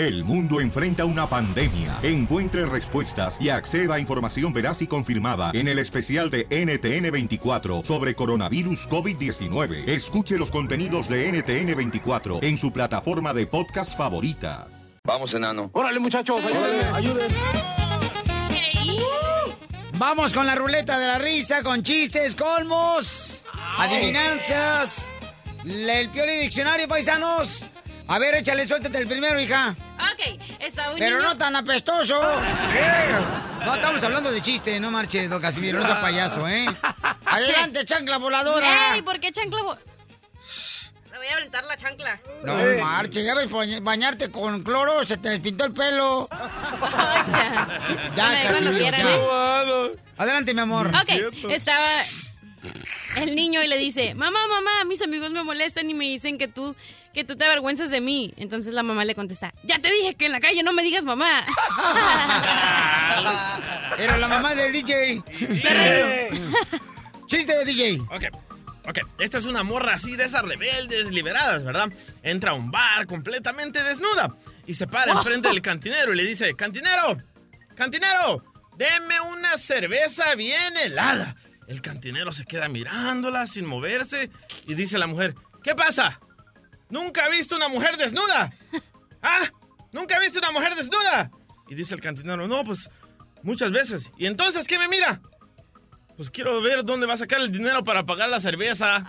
El mundo enfrenta una pandemia. Encuentre respuestas y acceda a información veraz y confirmada en el especial de NTN24 sobre coronavirus COVID-19. Escuche los contenidos de NTN24 en su plataforma de podcast favorita. Vamos, enano. Órale, muchachos, ayúdenme, ayuden. Vamos con la ruleta de la risa, con chistes, colmos, adivinanzas, el pioli diccionario, paisanos. A ver, échale, suéltate el primero, hija. Ok, está un Pero niño- no tan apestoso. No, estamos hablando de chiste, no marche, don Casimiro, no sea payaso, ¿eh? Adelante, chancla voladora. Ey, ¿por qué chancla? vo- Le voy a aventar la chancla. No marche, ya ves bañ- bañarte con cloro, se te despintó el pelo. ya, Ya, Bueno, quieran, ya. ¿eh? Adelante, mi amor. Ok, estaba el niño y le dice, mamá, mamá, mis amigos me molestan y me dicen que tú, que tú te avergüenzas de mí. Entonces la mamá le contesta, ya te dije que en la calle no me digas mamá. Era la mamá del DJ. Chiste de DJ. Ok, ok. Esta es una morra así de esas rebeldes, liberadas, ¿verdad? Entra a un bar completamente desnuda y se para enfrente del cantinero y le dice, cantinero, cantinero, deme una cerveza bien helada. El cantinero se queda mirándola sin moverse y dice la mujer, ¿qué pasa? ¿Nunca ha visto una mujer desnuda? ¿Ah? ¿Nunca ha visto una mujer desnuda? Y dice el cantinero, no, pues muchas veces. ¿Y entonces qué me mira? Pues quiero ver dónde va a sacar el dinero para pagar la cerveza.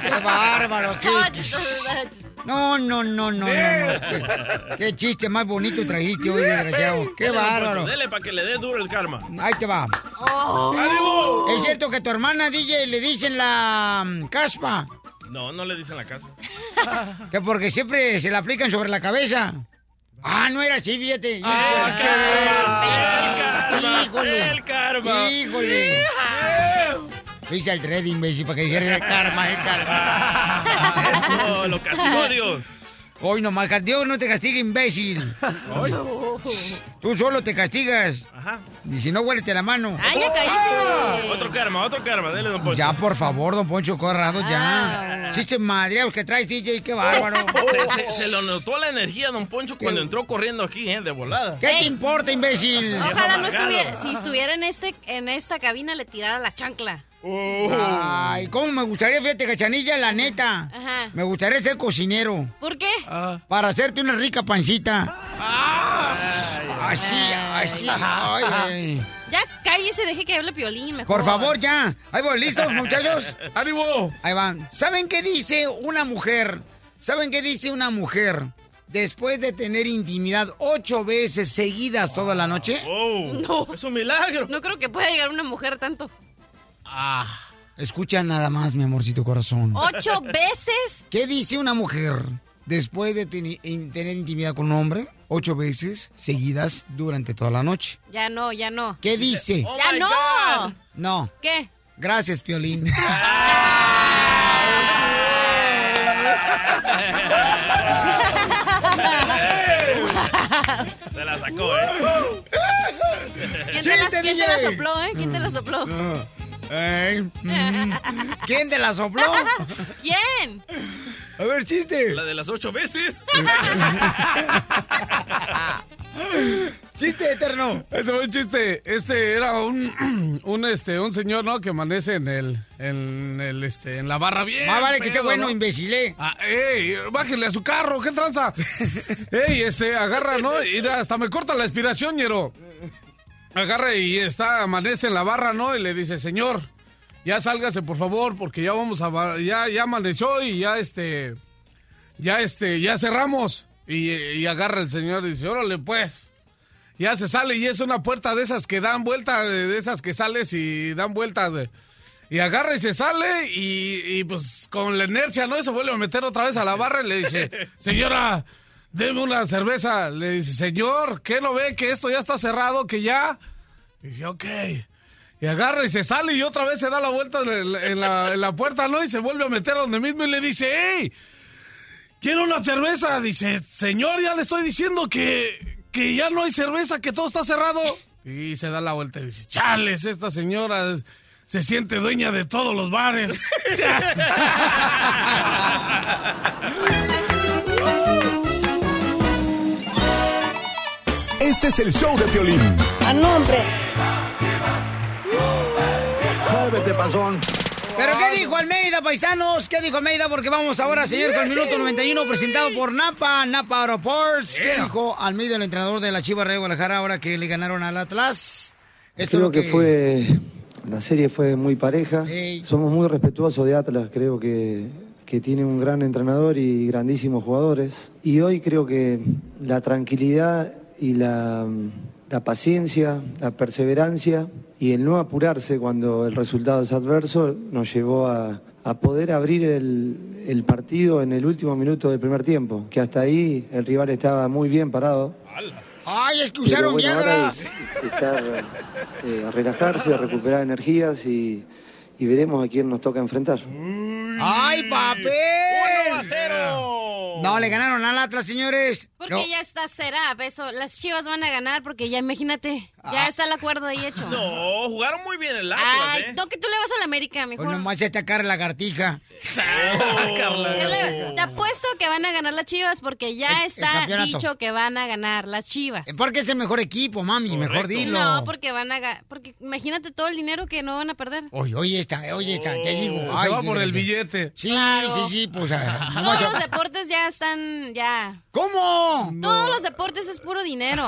Qué bárbaro, qué. No, no, no, no, no. no. Qué, qué chiste más bonito trajiste hoy, desgraciado. Qué don bárbaro. Dele para que le dé duro el karma. Ahí te va. ¡Ánimo! ¿Es cierto que a tu hermana DJ le dicen la mm, caspa? No, no le dicen la casa. Que porque siempre se la aplican sobre la cabeza. Ah, no era así, fíjate. karma, Híjole. el karma. Híjole. Lo hice al red, imbécil, para que dijera el karma, el karma. Eso, lo castigó Dios. Hoy nomás, Dios no te castiga, imbécil. Tú solo te castigas. Ajá. Y si no, huélete la mano. ¡Ay, ya caíste! Otro karma, otro karma. Dele, don Poncho. Ya, por favor, don Poncho Corrado, ya. Chiste madreados que traes, DJ, qué bárbaro. Se, se- se lo notó la energía, don Poncho, cuando entró corriendo aquí, ¿eh? De volada. ¿Qué te importa, imbécil? Ojalá no estuviera, si estuviera en este, en esta cabina le tirara la chancla. Ay, cómo me gustaría, fíjate, cachanilla, la neta. Ajá. Me gustaría ser cocinero. ¿Por qué? Para hacerte una rica pancita. Así, así. ay, ay. Ya cállese, deje que hable Piolín mejor. Por favor, ya. Ahí voy, ¿listos, muchachos? ¡Ánimo! Ahí van. ¿Saben qué dice una mujer? ¿Saben qué dice una mujer después de tener intimidad ocho veces seguidas toda la noche? ¡Oh! No. ¡Es un milagro! No creo que pueda llegar una mujer tanto. Escucha nada más, mi amorcito corazón. ¿Ocho veces? ¿Qué dice una mujer después de tener intimidad con un hombre ocho veces seguidas durante toda la noche? Ya no, ya no. ¿Qué dice? Oh ¡Ya no! God. No. ¿Qué? Gracias, Piolín. Se la sacó, ¿eh? ¿Quién, te la, quién te la sopló, eh? ¿Quién te la sopló? Mm. ¿Quién te la sopló? ¿Quién? A ver, chiste. La de las ocho veces. Chiste eterno. Este fue un chiste. Este era un, un este un señor, ¿no? Que amanece en el en el este en la barra bien. Más vale que esté pedo, bueno, ¿no? imbécil, ¿eh? Ah, ey, bájenle a su carro, ¿qué tranza? ey, este, agarra, ¿no? Y hasta me corta la inspiración, ñero. Agarra y está, amanece en la barra, ¿no? Y le dice, señor, ya sálgase, por favor, porque ya vamos a, ya, ya amaneció y ya, este, ya, este, ya cerramos. Y, y agarra el señor y dice, órale, pues. Ya se sale y es una puerta de esas que dan vuelta, de esas que sales y dan vueltas, güey. Y agarra y se sale y, y, pues con la inercia, ¿no? Y se vuelve a meter otra vez a la barra y le dice, señora, deme una cerveza. Le dice, señor, ¿qué no ve que esto ya está cerrado, que ya? Dice, ok. Y agarra y se sale y otra vez se da la vuelta en la puerta, ¿no? Y se vuelve a meter a donde mismo y le dice, hey, quiero una cerveza. Dice, señor, ya le estoy diciendo que, que ya no hay cerveza, que todo está cerrado. Y se da la vuelta y dice, chales, esta señora se siente dueña de todos los bares. Este es el show de Piolín. ¡A nombre! Muévete, panzón. ¿Pero qué dijo Almeida, paisanos? ¿Qué dijo Almeida? Porque vamos ahora, señor, con el minuto 91 presentado por Napa, Napa Aeroports. ¿Qué dijo Almeida, el entrenador de la Chivas de Guadalajara, ahora que le ganaron al Atlas? Esto creo es lo que... fue la serie fue muy pareja. Ey. Somos muy respetuosos de Atlas. Creo que, que tiene un gran entrenador y grandísimos jugadores. Y hoy creo que la tranquilidad y la, la paciencia, la perseverancia y el no apurarse cuando el resultado es adverso nos llevó a, a poder abrir el, el partido en el último minuto del primer tiempo. Que hasta ahí el rival estaba muy bien parado. Ay, es que usaron bueno, ahora es estar, eh, a relajarse, a recuperar energías y, y veremos a quién nos toca enfrentar. ¡Ay, papel! ¡Uno a cero! No, le ganaron al Atlas, señores. Porque No. ya está será, eso. Las chivas van a ganar porque ya imagínate, ya está el acuerdo ahí hecho. No, jugaron muy bien el Atlas, Ay, ¿eh? no, que tú le vas a la América, Pues mejor. nomás esta cara lagartija. Carla. Yo le- Te apuesto que van a ganar las chivas porque ya El- está dicho que van a ganar las chivas. Porque es el mejor equipo, mami, mejor dilo. No, porque van a ga- porque imagínate todo el dinero que no van a perder. Oye, oye, está, oye, está, te digo. Oh, Se ay, va por el mira. Billete. Sí, sí, sí, pues. ah, Todos los deportes ya están, ya. ¿Cómo? Todos los deportes es puro dinero.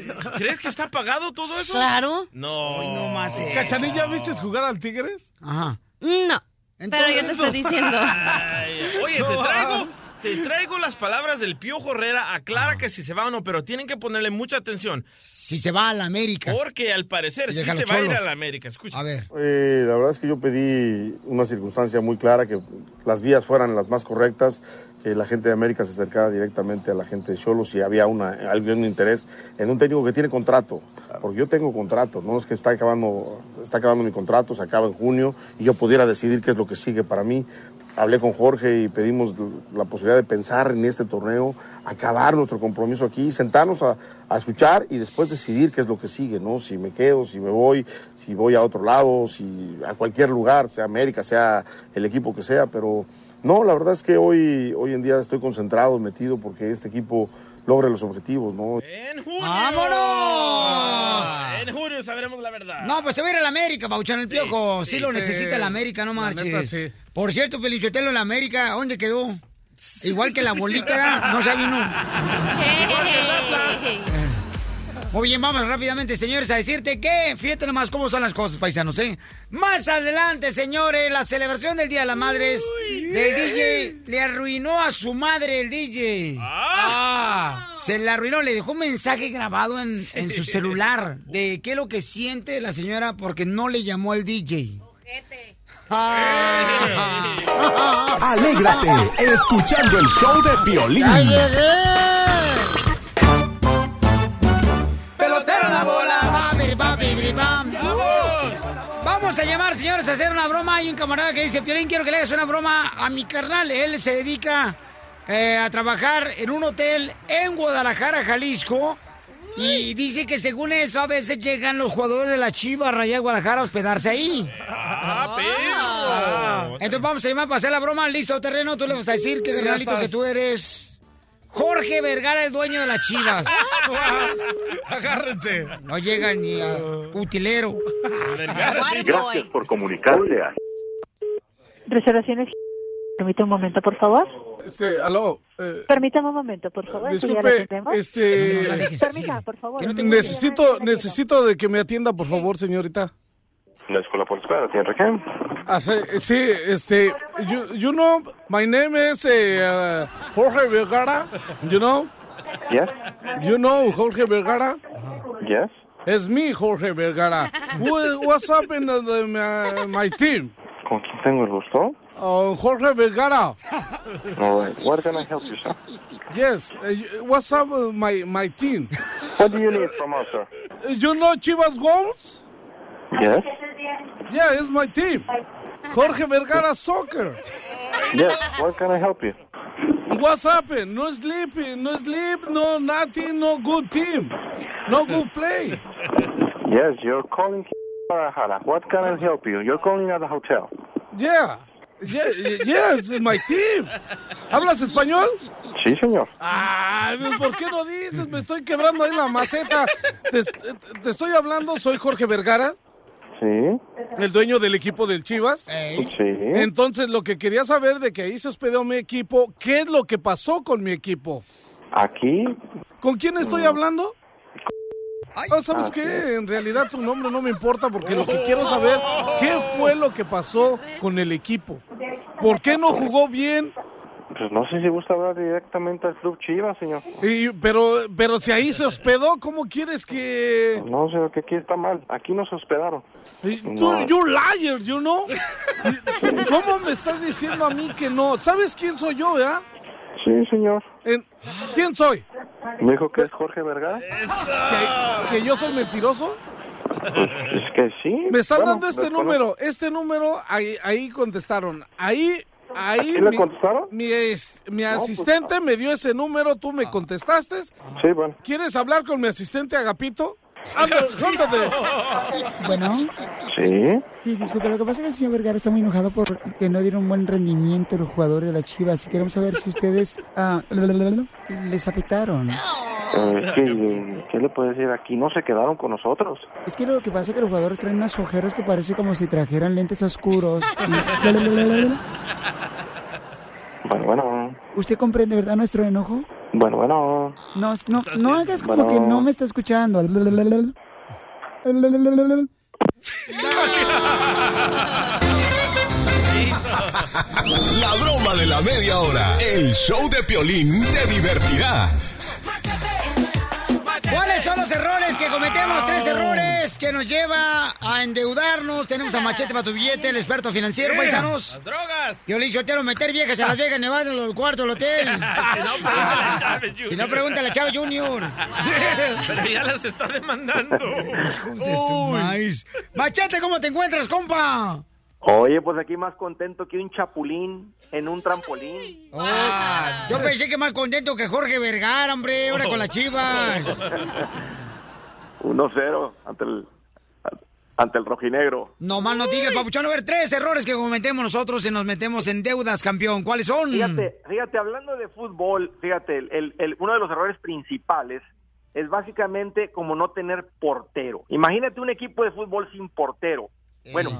¿Crees que está pagado todo eso? Claro. No. no más. eh. ¿Cachanilla viste jugar al Tigres? Ajá. No. Pero yo te estoy diciendo. Ay, oye, te traigo, te traigo las palabras del Piojo Herrera. Aclara que si se va o no, pero tienen que ponerle mucha atención. Si se va a la América. Porque al parecer sí se va a ir a la América. Escucha. A ver. Eh, la verdad es que yo pedí una circunstancia muy clara, que las vías fueran las más correctas, que la gente de América se acercara directamente a la gente de Cholos si había una, algún interés en un técnico que tiene contrato, porque yo tengo contrato, no es que está acabando, está acabando mi contrato, se acaba en junio y yo pudiera decidir qué es lo que sigue para mí. Hablé con Jorge y pedimos la posibilidad de pensar en este torneo, acabar nuestro compromiso aquí, sentarnos a, a escuchar y después decidir qué es lo que sigue, ¿no? Si me quedo, si me voy, si voy a otro lado, si a cualquier lugar, sea América, sea el equipo que sea, pero no, la verdad es que hoy, hoy en día estoy concentrado, metido porque este equipo logre los objetivos, ¿no? En junio. ¡Vámonos! En junio sabremos la verdad. No, pues se va a ir a la América, Pauchón el Piojo. Sí, sí, lo sí. necesita la América, no La marches. neta, sí. Por cierto, Pelichotelo en la América, ¿dónde quedó? Igual que la bolita, no se vino. Muy bien, vamos rápidamente, señores, a decirte que fíjate nomás cómo son las cosas, paisanos, ¿eh? Más adelante, señores, la celebración del Día de las Madres del DJ le arruinó a su madre el DJ. Ah, Se la arruinó, le dejó un mensaje grabado en, en su celular de qué es lo que siente la señora porque no le llamó al DJ. Ah. Alégrate escuchando el show de Piolín. ¡Ya llegué! Señores, a hacer una broma. Hay un camarada que dice, Piolín, quiero que le hagas una broma a mi carnal. Él se dedica eh, a trabajar en un hotel en Guadalajara, Jalisco. Y dice que según eso a veces llegan los jugadores de la Chiva Raya de Guadalajara a hospedarse ahí. ah, perro. Entonces vamos a llamar para hacer la broma. Listo, terreno. Tú le vas a decir que carnalito que tú eres Jorge Vergara, el dueño de las Chivas. Agárrense. No llega ni a utilero. Gracias por comunicarse a Reservaciones. Permítame un momento, por favor. Este, aló. eh, Permítame un momento, por favor. ¿Ya la disculpe, este... Permítame, por favor. Necesito, necesito de que me atienda, por favor, señorita. La escuela por espera, ¿tiene qué? Ah, sí, sí, este, you, you know, my name is eh, uh, Jorge Vergara, you know, Yes, you know Jorge Vergara, yes. it's me, Jorge Vergara. What, what's up in the, the- my, my team? ¿Con quién tengo el gusto? Uh, Jorge Vergara, All right. What can I help you, sir? yes, uh, what's up with my, my team? What do you need from us, sir? Uh, You know Chivas Goals? Yes, Yeah, it's my team. Jorge Vergara Soccer. yes. What can I help you? What's happened? No sleeping, no sleep, no nothing, no good team, no good play. Yes, you're calling Guadalajara. What can I help you? You're calling at the hotel. Yeah, yeah, yeah, it's my team. ¿Hablas español? Sí, señor. Pues, ¿por qué no dices? Me estoy quebrando ahí la maceta. Te, te estoy hablando, soy Jorge Vergara, Sí. el dueño del equipo del Chivas. Sí. Entonces, lo que quería saber de que ahí se hospedó mi equipo, ¿qué es lo que pasó con mi equipo? Aquí. ¿Con quién estoy hablando? Ah, ¿Sabes Ah, qué? En realidad tu nombre no me importa porque lo que quiero saber, ¿qué fue lo que pasó con el equipo? ¿Por qué no jugó bien? Pues no sé si gusta hablar directamente al Club Chivas, señor. Y- pero, pero si ahí se hospedó, ¿cómo quieres que...? No sé, que aquí está mal. Aquí nos hospedaron. Y Tú, No. you liar, you know? ¿Cómo me estás diciendo a mí que no? ¿Sabes quién soy yo, verdad? Sí, señor. En- ¿Quién soy? Me dijo que es Jorge Vergara. ¿Que, que yo soy mentiroso? Es que sí. Me están Bueno, dando este desconozco. número, este número, ahí, ahí contestaron. Ahí, ahí. quién le mi- contestaron? Mi, mi pues, asistente me dio ese número, tú me contestaste. Sí, bueno. ¿Quieres hablar con mi asistente Agapito? Suéltate. Bueno. Sí. Sí, disculpe, lo que pasa es que el señor Vergara está muy enojado porque no dieron buen rendimiento los jugadores de la Chivas y queremos saber si ustedes ah, les afectaron. Eh, es que, ¿qué le puedo decir? Aquí no se quedaron con nosotros. Es que lo que pasa es que los jugadores traen unas ojeras que parece como si trajeran lentes oscuros. y- Bueno, bueno. ¿Usted comprende, verdad, nuestro enojo? Bueno, bueno. No, no, no hagas como Bueno. que no me está escuchando. La broma de la media hora. El show de Piolín te divertirá. ¿Cuáles son los errores que cometemos? Tres errores que nos lleva a endeudarnos. Tenemos a Machete para tu billete, el experto financiero, Sí. paisanos. Las drogas. Yo le meter viejas a las viejas Nevada en el cuarto del hotel. Si no, pregúntale a Chávez Jr. Si no, pregúntale a Chávez Junior. Pero ya las está demandando. Machete, ¿cómo te encuentras, compa? Oye, pues aquí más contento que un chapulín en un trampolín. Oh, yo pensé que más contento que Jorge Vergara, hombre, ahora con la chivas. 1-0 ante el, ante el rojinegro. No más no digas, papuchón. A ver, tres errores que cometemos nosotros y nos metemos en deudas, campeón. ¿Cuáles son? Fíjate, fíjate, hablando de fútbol, fíjate, el, el- el- uno de los errores principales es básicamente como no tener portero. Imagínate un equipo de fútbol sin portero. Bueno,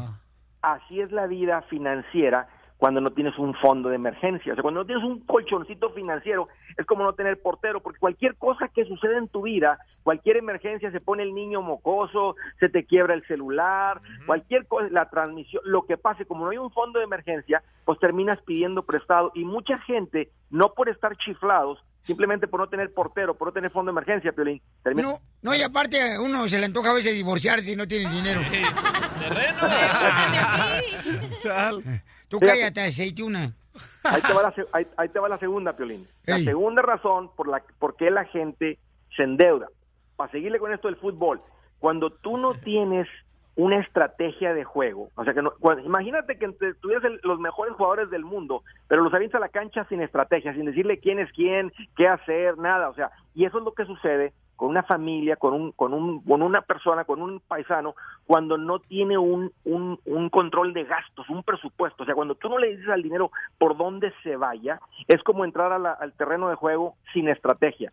así es la vida financiera cuando no tienes un fondo de emergencia. O sea, cuando no tienes un colchoncito financiero, es como no tener portero, porque cualquier cosa que suceda en tu vida, cualquier emergencia, se pone el niño mocoso, se te quiebra el celular, cualquier cosa, la transmisión, lo que pase, como no hay un fondo de emergencia, pues terminas pidiendo prestado. Y mucha gente, no por estar chiflados, simplemente por no tener portero, por no tener fondo de emergencia, Piolín, termina... No, no, y aparte, uno se le antoja a veces divorciarse y no tiene dinero. Tú Fíjate. cállate, aceituna. Ahí te va la, ahí- ahí te va la segunda, Piolín. La Ey. segunda razón por la por qué la gente se endeuda. Para seguirle con esto del fútbol, cuando tú no tienes una estrategia de juego, o sea que no, imagínate que tuvieras el- los mejores jugadores del mundo, pero los avientas a la cancha sin estrategia, sin decirle quién es quién, qué hacer, nada, o sea, y eso es lo que sucede con una familia, con un, con un, con una persona, con un paisano, cuando no tiene un, un, un control de gastos, un presupuesto. O sea, cuando tú no le dices al dinero por dónde se vaya, es como entrar al terreno de juego sin estrategia.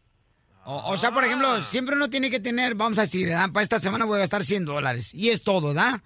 O, o sea, por ejemplo, siempre uno tiene que tener, vamos a decir, para esta semana voy a gastar 100 dólares. Y es todo, ¿da?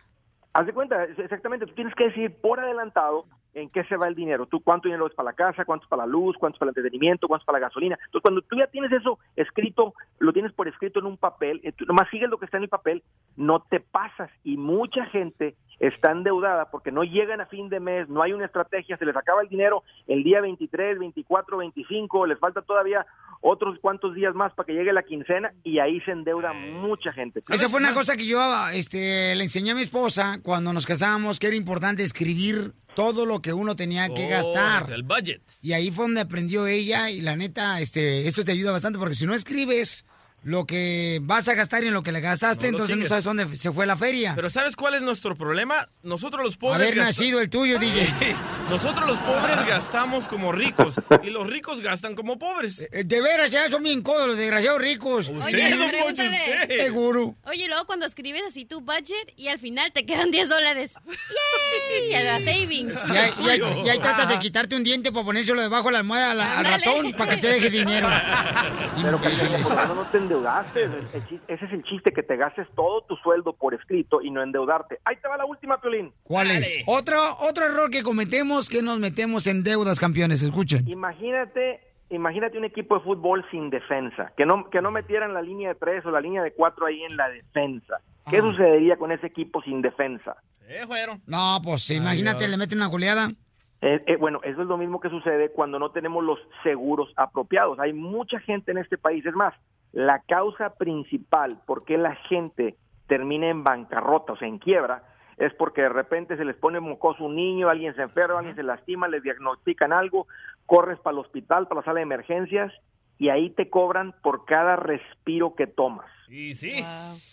Haz de cuenta, exactamente, tú tienes que decir por adelantado en qué se va el dinero. Tú cuánto dinero es para la casa, cuánto es para la luz, cuánto es para el entretenimiento, cuánto es para la gasolina. Entonces, cuando tú ya tienes eso escrito, lo tienes por escrito en un papel, eh, tú nomás sigues lo que está en el papel, no te pasas. Y mucha gente está endeudada porque no llegan a fin de mes, no hay una estrategia, se les acaba el dinero el día 23, 24, 25, les falta todavía otros cuantos días más para que llegue la quincena y ahí se endeuda mucha gente. Esa fue una cosa que yo este, le enseñé a mi esposa cuando nos casamos, que era importante escribir todo lo que uno tenía que Oh, gastar. El budget. Y ahí fue donde aprendió ella y la neta, este, esto te ayuda bastante porque si no escribes lo que vas a gastar y en lo que le gastaste, No entonces no sabes dónde se fue la feria. Pero ¿sabes cuál es nuestro problema? Nosotros los pobres... Haber nacido el tuyo, DJ. Nosotros los pobres gastamos como ricos y los ricos gastan como pobres. Eh, De veras, ya son bien codos los desgraciados ricos. Oye, pregúntale. Seguro. Oye, luego cuando escribes así tu budget y al final te quedan 10 dólares. ¡Yay! A la savings. Y ahí, y ahí- y ahí tratas de quitarte un diente para ponérselo debajo de la almohada al ratón para que te deje dinero. Pero que no te endeudaste. Ese es el chiste, que te gastes todo tu sueldo por escrito y no endeudarte. Ahí te va la última, Piolín. ¿Cuál es? Otro, otro error que cometemos que nos metemos en deudas, campeones. Escuchen. Imagínate, imagínate un equipo de fútbol sin defensa, que no, que no metieran la línea de tres o la línea de cuatro ahí en la defensa. ¿Qué Ah. sucedería con ese equipo sin defensa? No, pues imagínate, le meten una goleada. Eh, eh, bueno, eso es lo mismo que sucede cuando no tenemos los seguros apropiados. Hay mucha gente en este país. Es más, la causa principal por qué la gente termina en bancarrota, o sea, en quiebra, es porque de repente se les pone mocoso un niño, alguien se enferma, alguien se lastima, les diagnostican algo, corres para el hospital, para la sala de emergencias, y ahí te cobran por cada respiro que tomas. Y sí,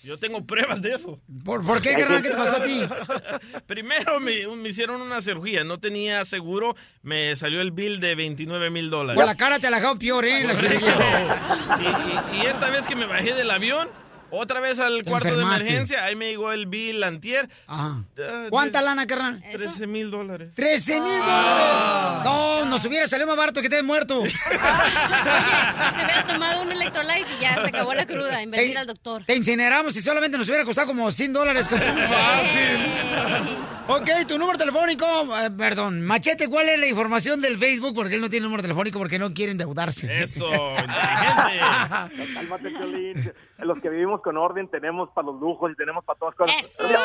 yo tengo pruebas de eso. ¿Por, por qué, carnal? ¿Qué te pasó a ti? Primero me, me hicieron una cirugía, no tenía seguro, me salió el bill de 29 mil dólares. Con la cara te la dejado peor, ¿eh? La cirugía. Y, y- y esta vez que me bajé del avión, otra vez al cuarto enfermaste. de emergencia, ahí me llegó el bill antier. Ajá. Ah, ¿Cuánta lana, carnal? 13 mil dólares. 13 mil Ah. dólares. No, nos hubiera salido más barato que te muerto. Se hubiera tomado un electrolyte y ya se acabó la cruda en vez de ir al doctor. Te incineramos y solamente nos hubiera costado como 100 dólares. Fácil. Ok, tu número telefónico, eh, perdón, Machete, ¿cuál es la información del Facebook? Porque él no tiene número telefónico porque no quiere endeudarse. Eso, Cálmate, Piolín. Los que vivimos con orden tenemos para los lujos y tenemos para todas cosas. Mira,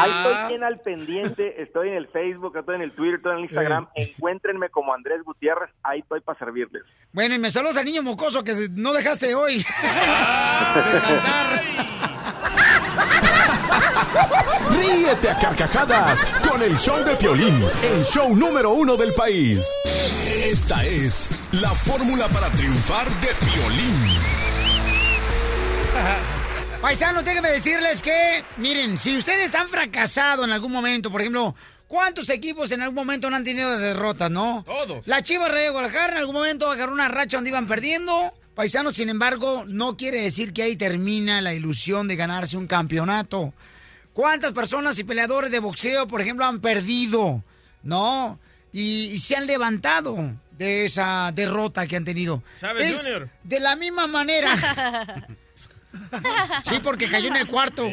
ahí estoy bien al pendiente. Estoy en el Facebook, estoy en el Twitter, estoy en el Instagram. Encuéntrenme como Andrés Gutiérrez. Ahí estoy para servirles. Bueno, y me saludas al niño mocoso que no dejaste hoy. Descansar. Ríete a carcajadas con el show de Piolín, el show número uno del país. Esta es la fórmula para triunfar de Piolín. Paisanos, déjenme decirles que, miren, si ustedes han fracasado en algún momento, por ejemplo, ¿cuántos equipos en algún momento no han tenido derrotas, no? Todos. La Chivas Rey de Guadalajara en algún momento agarró una racha donde iban perdiendo. Paisanos, sin embargo, no quiere decir que ahí termina la ilusión de ganarse un campeonato. ¿Cuántas personas y peleadores de boxeo, por ejemplo, han perdido? ¿No? Y, y se han levantado de esa derrota que han tenido. ¿Sabes, Es Junior? De la misma manera. Sí, porque cayó en el cuarto.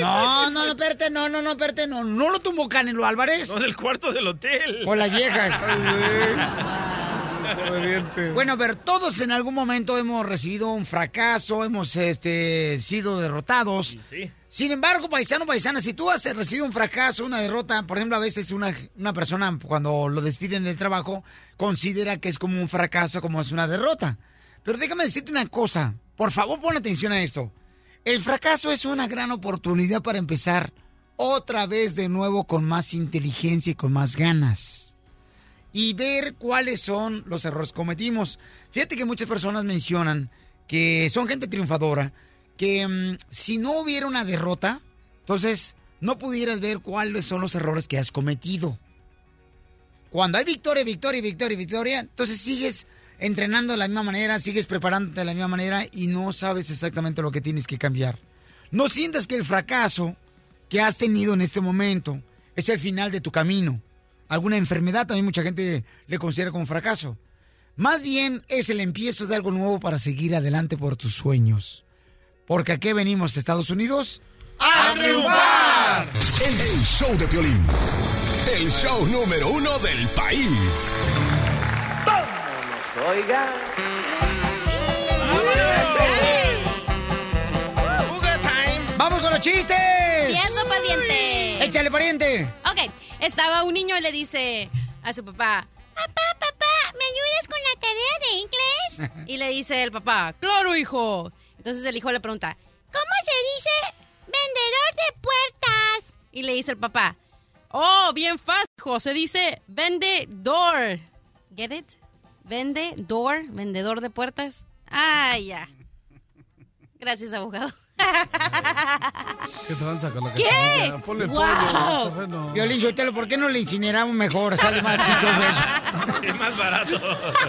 No, no, no, espérate, no, no, no, espérate, no. No lo tumbó Canelo Álvarez. No, del cuarto del hotel. Con la vieja. Bueno, pero todos en algún momento hemos recibido un fracaso, hemos este, sido derrotados. Sí. Sin embargo, paisano, paisana, si tú has recibido un fracaso, una derrota, por ejemplo, a veces una, una persona cuando lo despiden del trabajo considera que es como un fracaso, como es una derrota. Pero déjame decirte una cosa, por favor pon atención a esto. El fracaso es una gran oportunidad para empezar otra vez de nuevo con más inteligencia y con más ganas y ver cuáles son los errores que cometimos. Fíjate que muchas personas mencionan que son gente triunfadora, que mm, si no hubiera una derrota, entonces no pudieras ver cuáles son los errores que has cometido. Cuando hay victoria, victoria, victoria, victoria, entonces sigues entrenando de la misma manera, sigues preparándote de la misma manera y no sabes exactamente lo que tienes que cambiar. No sientas que el fracaso que has tenido en este momento es el final de tu camino. Alguna enfermedad también mucha gente le considera como fracaso. Más bien es el empiezo de algo nuevo para seguir adelante por tus sueños. Porque aquí venimos, Estados Unidos, ¡A triunfar! El, show de Piolín. El show número uno del país. Oiga. ¡Vamos con los chistes! Viendo pariente. Échale, pariente. Ok, estaba un niño y le dice a su papá, papá, papá, ¿me ayudas con la tarea de inglés? Y le dice el papá, claro, hijo. Entonces el hijo le pregunta, ¿cómo se dice vendedor de puertas? Y le dice el papá, oh, bien fácil, hijo, se dice vendedor. ¿Get it? Vendedor, vendedor de puertas. Ah, ya. Gracias, abogado. ¿Qué tranza con la ¿Qué? cachanilla? Ponle Wow. pollo terreno. Violín Sotelo, ¿por qué no le incineramos mejor? Sale más chistoso eso. Es más barato.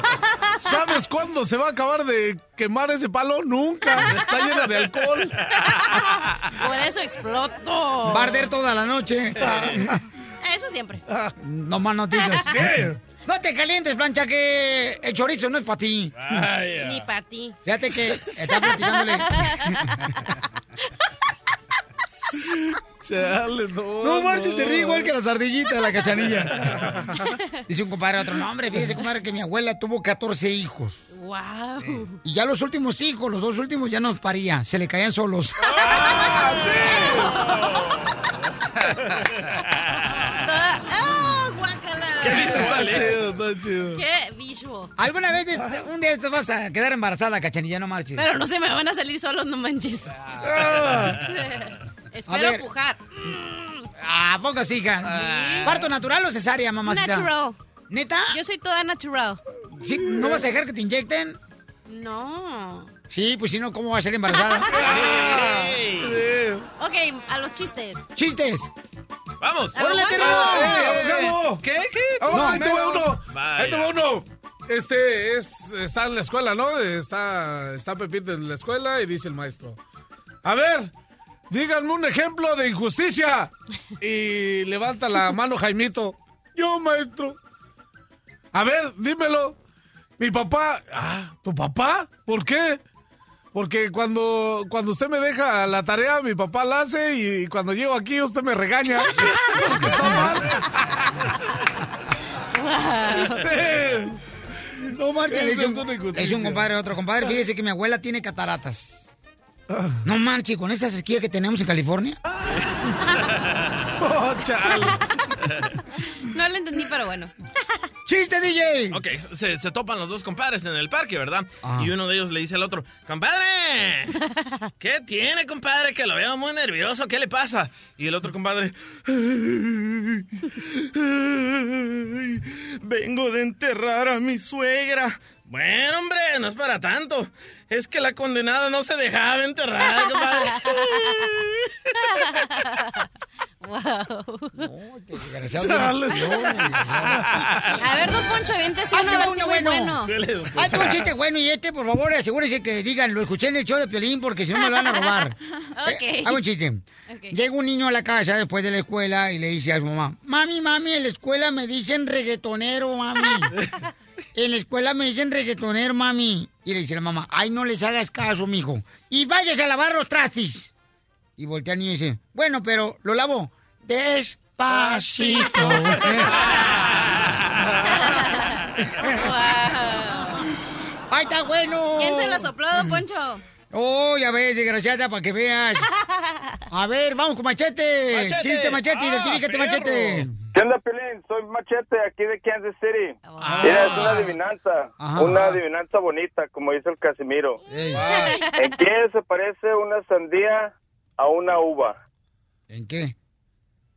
¿Sabes cuándo se va a acabar de quemar ese palo? Nunca. Está llena de alcohol. Por eso exploto. Va a arder toda la noche. Eso siempre. No más noticias. ¿Qué? No te calientes, plancha, que el chorizo no es para ti. Ni para ti. Fíjate que está platicándole. Chale, no. No marches, te ríe igual que las ardillitas de la cachanilla. Dice un compadre a otro, no, hombre, fíjese, compadre, que mi abuela tuvo 14 hijos. Wow. Y ya los últimos hijos, los dos últimos, ya nos paría. Se le caían solos. ¡Oh, guácala! Qué visual, Está ¿eh? chido, está chido. ¡Qué visual! ¿Alguna vez un día te vas a quedar embarazada, cachanilla? No marches. Pero no se me van a salir solos, no manches. A Espero ver. pujar. ¿A poco sí, hija? ¿Parto natural o cesárea, mamacita? Natural. ¿Neta? Yo soy toda natural. ¿Sí? ¿No vas a dejar que te inyecten? No. Sí, pues si no, ¿cómo vas a ser embarazada? Ok, a los chistes. ¡Chistes! ¡Vamos! ¡Órale, Abogado. Terreno! ¡Eh, abogado! ¿Qué? ¿Qué? Oh, No, ahí te va uno. Vaya. Ahí te va uno. Este es, está en la escuela, ¿no? Está, está Pepito en la escuela y dice el maestro. A ver, díganme un ejemplo de injusticia. Y levanta la mano Jaimito. Yo, maestro. A ver, dímelo. Mi papá. Ah, ¿tu papá? ¿Por qué? Porque cuando, cuando usted me deja la tarea, mi papá la hace y cuando llego aquí usted me regaña. Porque está mal. No marches, le Eso dice es un, dice un compadre otro compadre. Fíjese que mi abuela tiene cataratas. No manches, con esa sequía que tenemos en California. Oh, chale. No lo entendí, pero bueno. ¡Chiste, DJ! Ok, se, se topan los dos compadres en el parque, ¿verdad? Y uno de ellos le dice al otro, ¡Compadre! ¿Qué tiene, compadre? Que lo veo muy nervioso, ¿qué le pasa? Y el otro compadre, vengo de enterrar a mi suegra. Bueno, hombre, no es para tanto. Es que la condenada no se dejaba enterrar, compadre. Wow. Chale. A ver, don Poncho, aviéntese Ahí uno te a va ver si uno muy bueno. bueno. Hay un chiste bueno y este, por favor, asegúrense que digan, lo escuché en el show de Piolín porque si no me lo van a robar. Ok. Eh, hago un chiste. Ok. Llega un niño a la casa después de la escuela y le dice a su mamá, mami, mami, en la escuela me dicen reggaetonero, mami. En la escuela me dicen reggaetonero, mami. Y le dice la mamá, ay, no les hagas caso, mijo. Y váyase a lavar los trastes. Y voltea el niño y dice, bueno, pero lo lavo despacito. ¡Ay, está bueno! ¿Quién se la sopló, don Poncho? Oh, ya ves, desgraciada, para que veas. A ver, vamos con Machete. Machete. Chiste, Machete, Ah, identifícate, perro. Machete. ¿Qué onda, Pelín? Soy Machete, aquí de Kansas City. Ah. Mira, es una adivinanza. Ajá. Una adivinanza bonita, como dice el Casimiro. ¿En qué se parece una sandía a una uva? ¿En qué?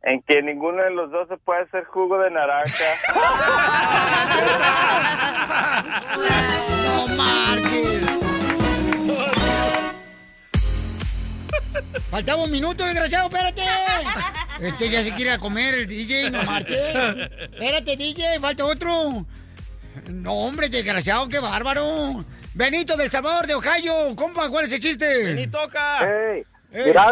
En que ninguno de los dos se puede hacer jugo de naranja. No marches. Faltaba un minuto, desgraciado, espérate. Este ya se quiere a comer el DJ, no marches. Espérate, DJ, falta otro. No, hombre, desgraciado, qué bárbaro. Benito del Salvador de Ohio, compa, ¿cuál es el chiste? ¡Ni toca! Hey, Mira,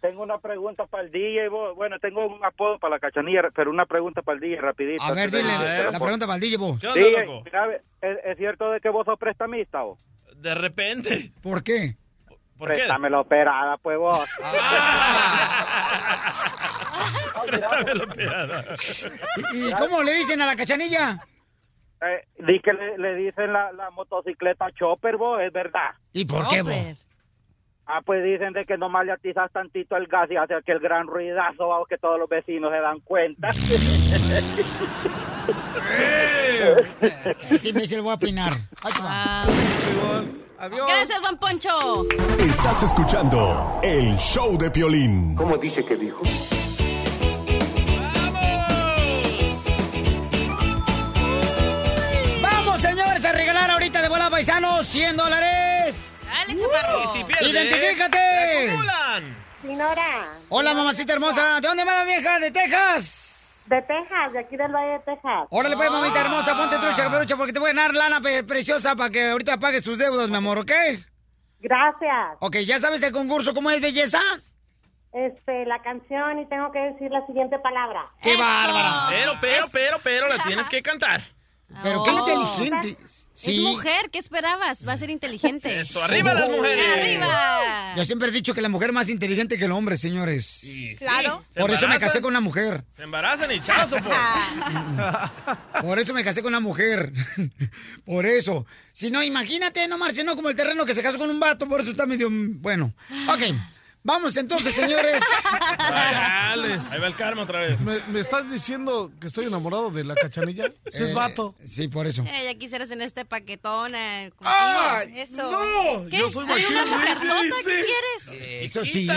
tengo una pregunta para el DJ. vos. Bueno, tengo un apodo para la cachanilla, pero una pregunta para el DJ rapidito. A ver, dile la pregunta para el DJ, vos. ¿Qué onda, DJ, loco? mira, ve, ¿es, es cierto de que vos sos prestamista vos? De repente. ¿Por qué? ¿Por qué? Préstame la operada, pues vos. Préstame la operada. ¿Y y cómo le dicen a la cachanilla? Eh, di que le, le dicen la, la motocicleta chopper, vos, es verdad. ¿Y por qué, vos? Ah, pues dicen de que nomás le atizas tantito el gas y hace aquel gran ruidazo, vamos, que todos los vecinos se dan cuenta. Este me se lo voy a opinar. Chingón. Adiós. Gracias, don Poncho. Estás escuchando el show de Piolín. ¿Cómo dice que dijo? Vamos, señores, a regalar ahorita de bola paisanos 100 dólares. Dale, chaparro. Y si pierdes, ¡Identifícate! Dinora. Hola, mamacita hermosa. ¿De dónde va la vieja? ¿De Texas? De Texas, de aquí del Valle de Texas. Órale, pues, mamita hermosa, ponte trucha, caperucha, porque te voy a ganar lana preciosa para que ahorita pagues tus deudas, mi amor, ¿ok? Gracias. Ok, ¿ya sabes el concurso cómo es belleza? Este, la canción y tengo que decir la siguiente palabra. ¡Qué bárbara! Pero, pero, pero, pero, la tienes que cantar. Pero qué inteligente. Es mujer, ¿qué esperabas? Va a ser inteligente. Eso, arriba las mujeres. ¡Arriba! Yo siempre he dicho que la mujer es más inteligente que el hombre, señores. Claro. Se Por eso me casé con una mujer. Se embarazan y chazo, por. Por eso me casé con una mujer. Por eso. Si no, imagínate, no marche, no como el terreno que se casó con un vato, por eso está medio... mm, Bueno. Ok. Vamos entonces, señores. Chales. Ahí va el karma otra vez. ¿Me, me estás diciendo que estoy enamorado de la cachanilla? Si es Eh, vato. Sí, por eso. Eh, ya quisieras en este paquetón eh, contigo. ¡Ay, Eso. no! ¿Qué? Yo soy ¿Soy una machín. ¿Qué quieres? Eso sí.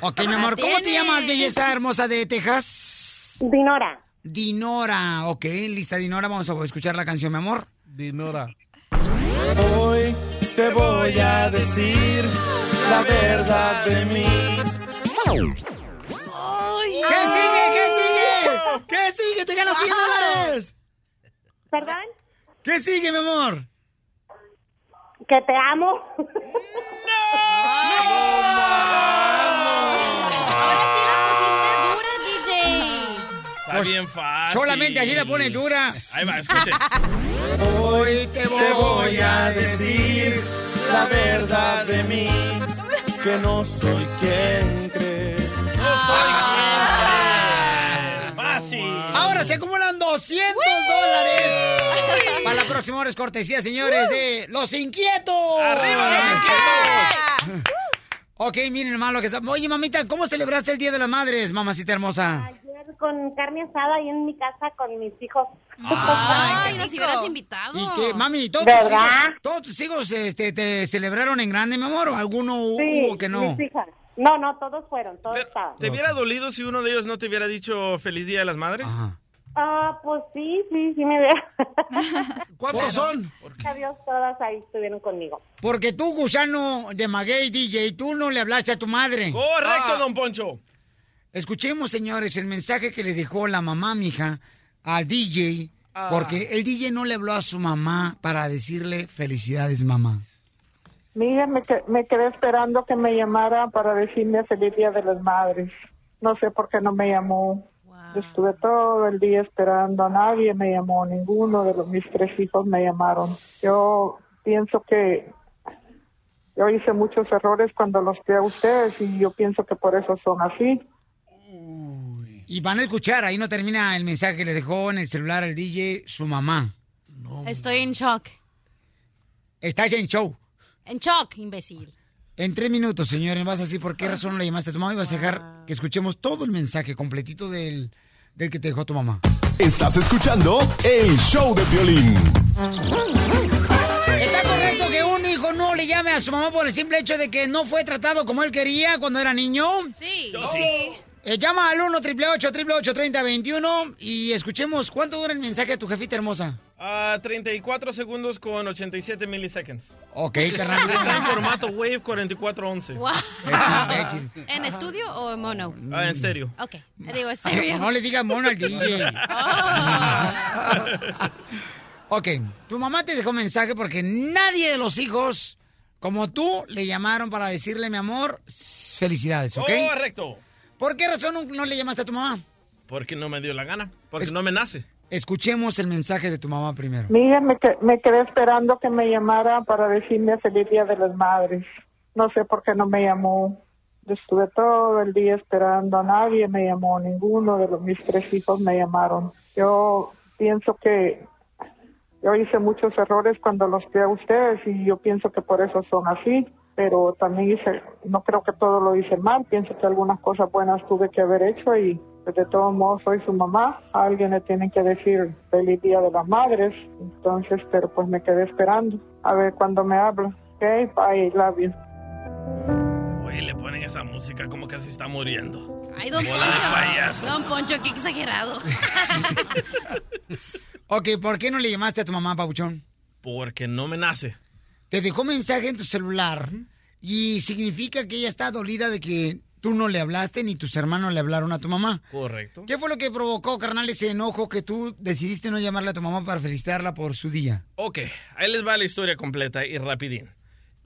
Ok, mi amor, ¿cómo te llamas, belleza hermosa de Texas? Dinora. Dinora. Ok, lista, Dinora. Vamos a escuchar la canción, mi amor. Dinora. Hoy te voy a decir la verdad de mí. ¿Qué sigue? ¿Qué sigue? ¿Qué sigue? Te ganas 100 dólares. ¿Perdón? ¿Qué sigue, mi amor? Que te amo. Ahora sí la pusiste dura, DJ. Está bien fácil. Solamente allí la pone dura. Ahí va, escuchen. Hoy te Te voy a decir la verdad de mí. Que no soy quien crees. No soy quien crees. Fácil. Ahora se acumulan 200 dólares. Para la próxima hora es cortesía, señores, de Los Inquietos. ¡Arriba los inquietos! Ok, miren, hermano, lo que está... Oye, mamita, ¿cómo celebraste el Día de las Madres, mamacita hermosa? Con carne asada ahí en mi casa con mis hijos. Ay, nos hubieras invitado. ¿Y qué, mami, todos tus todos tus hijos este, te celebraron en grande, mi amor? ¿O alguno Sí, hubo que no? mis hijas. No, no, todos fueron, todos estaban. ¿Te hubiera dolido si uno de ellos no te hubiera dicho feliz día de las madres? Ajá. Ah, pues sí, sí, sí me veo. ¿Cuántos son? Adiós, todas ahí estuvieron conmigo. Porque tú, gusano de Maguey, DJ, tú no le hablaste a tu madre. Correcto, Ah. don Poncho. Escuchemos, señores, el mensaje que le dejó la mamá, mija, al DJ, porque el DJ no le habló a su mamá para decirle felicidades, mamá. Mira, me, que- me quedé esperando que me llamara para decirme feliz día de las madres. No sé por qué no me llamó. Yo estuve todo el día esperando a nadie, me llamó ninguno de los mis tres hijos me llamaron. Yo pienso que yo hice muchos errores cuando los crié a ustedes y yo pienso que por eso son así. Y van a escuchar, ahí no termina el mensaje que le dejó en el celular al DJ su mamá. Estoy en shock. Estás en show. En shock, imbécil. En tres minutos, señores, vas a decir por qué razón le llamaste a tu mamá y vas a dejar que escuchemos todo el mensaje completito del, del que te dejó tu mamá. Estás escuchando el show de violín. ¿Está correcto que un hijo no le llame a su mamá por el simple hecho de que no fue tratado como él quería cuando era niño? Sí. sí. Eh, llama al 1 888 3021 y escuchemos cuánto dura el mensaje de tu jefita hermosa. Ah, 34 segundos con 87 miliseconds. Ok, carnal. Está en formato Wave 4411. Wow. ¿En estudio o en mono? Ah, en serio. Ok. Digo, en serio. No le digas mono al DJ. ok, tu mamá te dejó mensaje porque nadie de los hijos como tú le llamaron para decirle, mi amor, felicidades, ¿ok? Correcto. ¿Por qué razón no, le llamaste a tu mamá? Porque no me dio la gana. Porque no me nace. Escuchemos el mensaje de tu mamá primero. Mira, me, que- me quedé esperando que me llamara para decirme feliz día de las madres. No sé por qué no me llamó. Yo estuve todo el día esperando a nadie, me llamó ninguno de los mis tres hijos me llamaron. Yo pienso que yo hice muchos errores cuando los crié a ustedes y yo pienso que por eso son así, pero también hice, no creo que todo lo hice mal, pienso que algunas cosas buenas tuve que haber hecho y pues, de todos modos soy su mamá, a alguien le tienen que decir feliz día de las madres, entonces, pero pues me quedé esperando a ver cuando me habla. Ok, bye, love you. Oye, le ponen esa música como que se está muriendo. Ay, don Bola de Poncho. payaso. Don Poncho, qué exagerado. Ok, ¿por qué no le llamaste a tu mamá, Pabuchón? Porque no me nace. Te dejó mensaje en tu celular y significa que ella está dolida de que tú no le hablaste ni tus hermanos le hablaron a tu mamá. Correcto. ¿Qué fue lo que provocó, carnal, ese enojo que tú decidiste no llamarle a tu mamá para felicitarla por su día? Ok, ahí les va la historia completa y rapidín.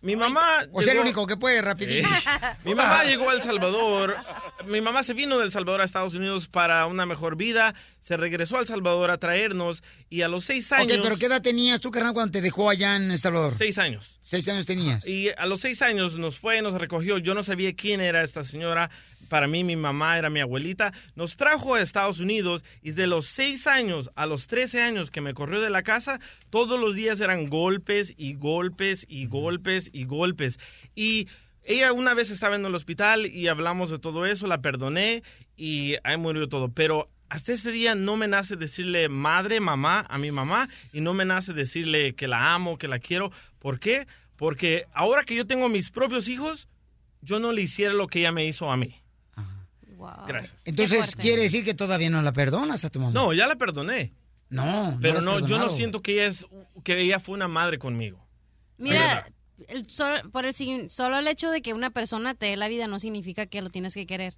Mi mamá... O sea, el único que puede, rapidito. Eh, Mi mamá llegó a El Salvador. Mi mamá se vino de El Salvador a Estados Unidos para una mejor vida. Se regresó a El Salvador a traernos y a los seis años... Ok, pero ¿qué edad tenías tú, carnal, cuando te dejó allá en El Salvador? Seis años. Seis años tenías. Y a los seis años nos fue, nos recogió. Yo no sabía quién era esta señora. Para mí, mi mamá era mi abuelita. Nos trajo a Estados Unidos y de los seis años a los 13 años que me corrió de la casa, todos los días eran golpes y golpes y golpes y golpes. Y ella una vez estaba en el hospital y hablamos de todo eso, la perdoné y ahí murió todo. Pero hasta ese día no me nace decirle madre, mamá a mi mamá y no me nace decirle que la amo, que la quiero. ¿Por qué? Porque ahora que yo tengo mis propios hijos, yo no le hiciera lo que ella me hizo a mí. Gracias. Entonces, quiere decir que todavía no la perdonas a tu mamá. No, ya la perdoné. No, Pero no, yo no siento que ella, es, que ella fue una madre conmigo. Mira, el sol- por el, solo el hecho de que una persona te dé la vida no significa que lo tienes que querer.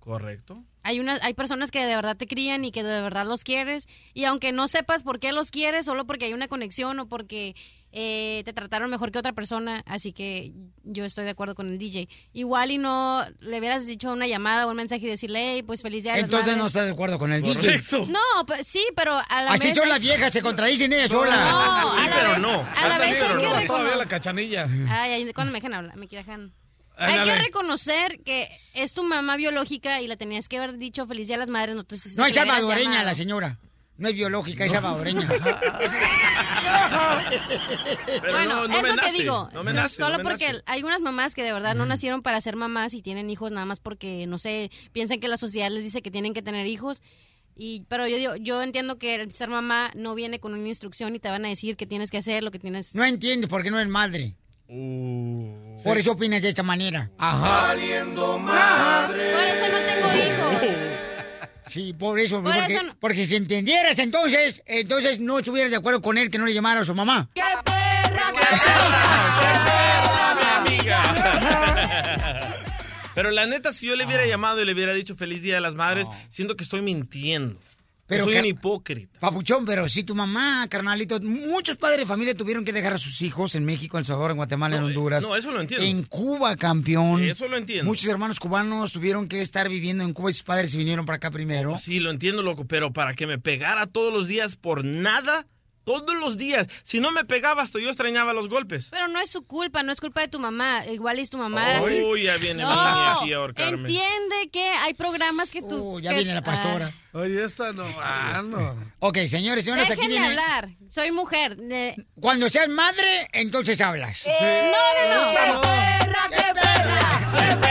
Correcto. Hay, una, hay personas que de verdad te crían y que de verdad los quieres. Y aunque no sepas por qué los quieres, solo porque hay una conexión o porque eh, te trataron mejor que otra persona. Así que yo estoy de acuerdo con el DJ. Igual y no le hubieras dicho una llamada o un mensaje y decirle, hey, pues feliz día de Entonces no Madres". estás de acuerdo con el DJ. No, pues, sí, pero a la Así vez... son las viejas, se contradicen ellas solas. No, a la vez, a la vez hay que Todavía reconocer... la cachanilla. Ay, ay, cuando me dejan hablar, me dejan... Ay, Hay que reconocer que es tu mamá biológica y la tenías que haber dicho feliz día a las madres. No, te- No es salvadoreña la señora. No es biológica, es salvadoreña. Bueno, no, no es me lo nace, que digo. no nace, solo no me porque nace. hay unas mamás que de verdad no nacieron para ser mamás y tienen hijos nada más porque, no sé, piensan que la sociedad les dice que tienen que tener hijos. Y, pero yo digo, yo entiendo que el ser mamá no viene con una instrucción y te van a decir que tienes que hacer lo que tienes. No entiendes porque no es madre. Uh. Por eso opinas de esta manera. Valiendo madre. Por eso no tengo hijos. Sí, por eso. Por porque, eso no- porque si entendieras entonces, entonces no estuvieras de acuerdo con él que no le llamara a su mamá. ¡Qué perra! Pero la neta, si yo le hubiera llamado y le hubiera dicho feliz día de las madres, siento que estoy mintiendo. Pero soy un hipócrita. Papuchón, pero si tu mamá, carnalito, muchos padres de familia tuvieron que dejar a sus hijos en México, en El Salvador, en Guatemala, en Honduras. no, eso lo entiendo. En Cuba, campeón. Eso lo entiendo. Muchos hermanos cubanos tuvieron que estar viviendo en Cuba y sus padres se vinieron para acá primero. Sí, lo entiendo, loco, pero para que me pegara todos los días por nada, todos los días. Si no me pegaba, hasta yo extrañaba los golpes. Pero no es su culpa, no es culpa de tu mamá. Igual es tu mamá. así. Uy, ya viene niña No, aquí a ahorcarme. entiende que hay programas que tú... Uh, ya que- viene la pastora. Oye, esta no. Ah, no. Ok, señores, señoras, aquí Déjenme viene. hablar. Soy mujer. de- Cuando seas madre, entonces hablas. No, no, no. perra, qué perra! ¡Qué perra,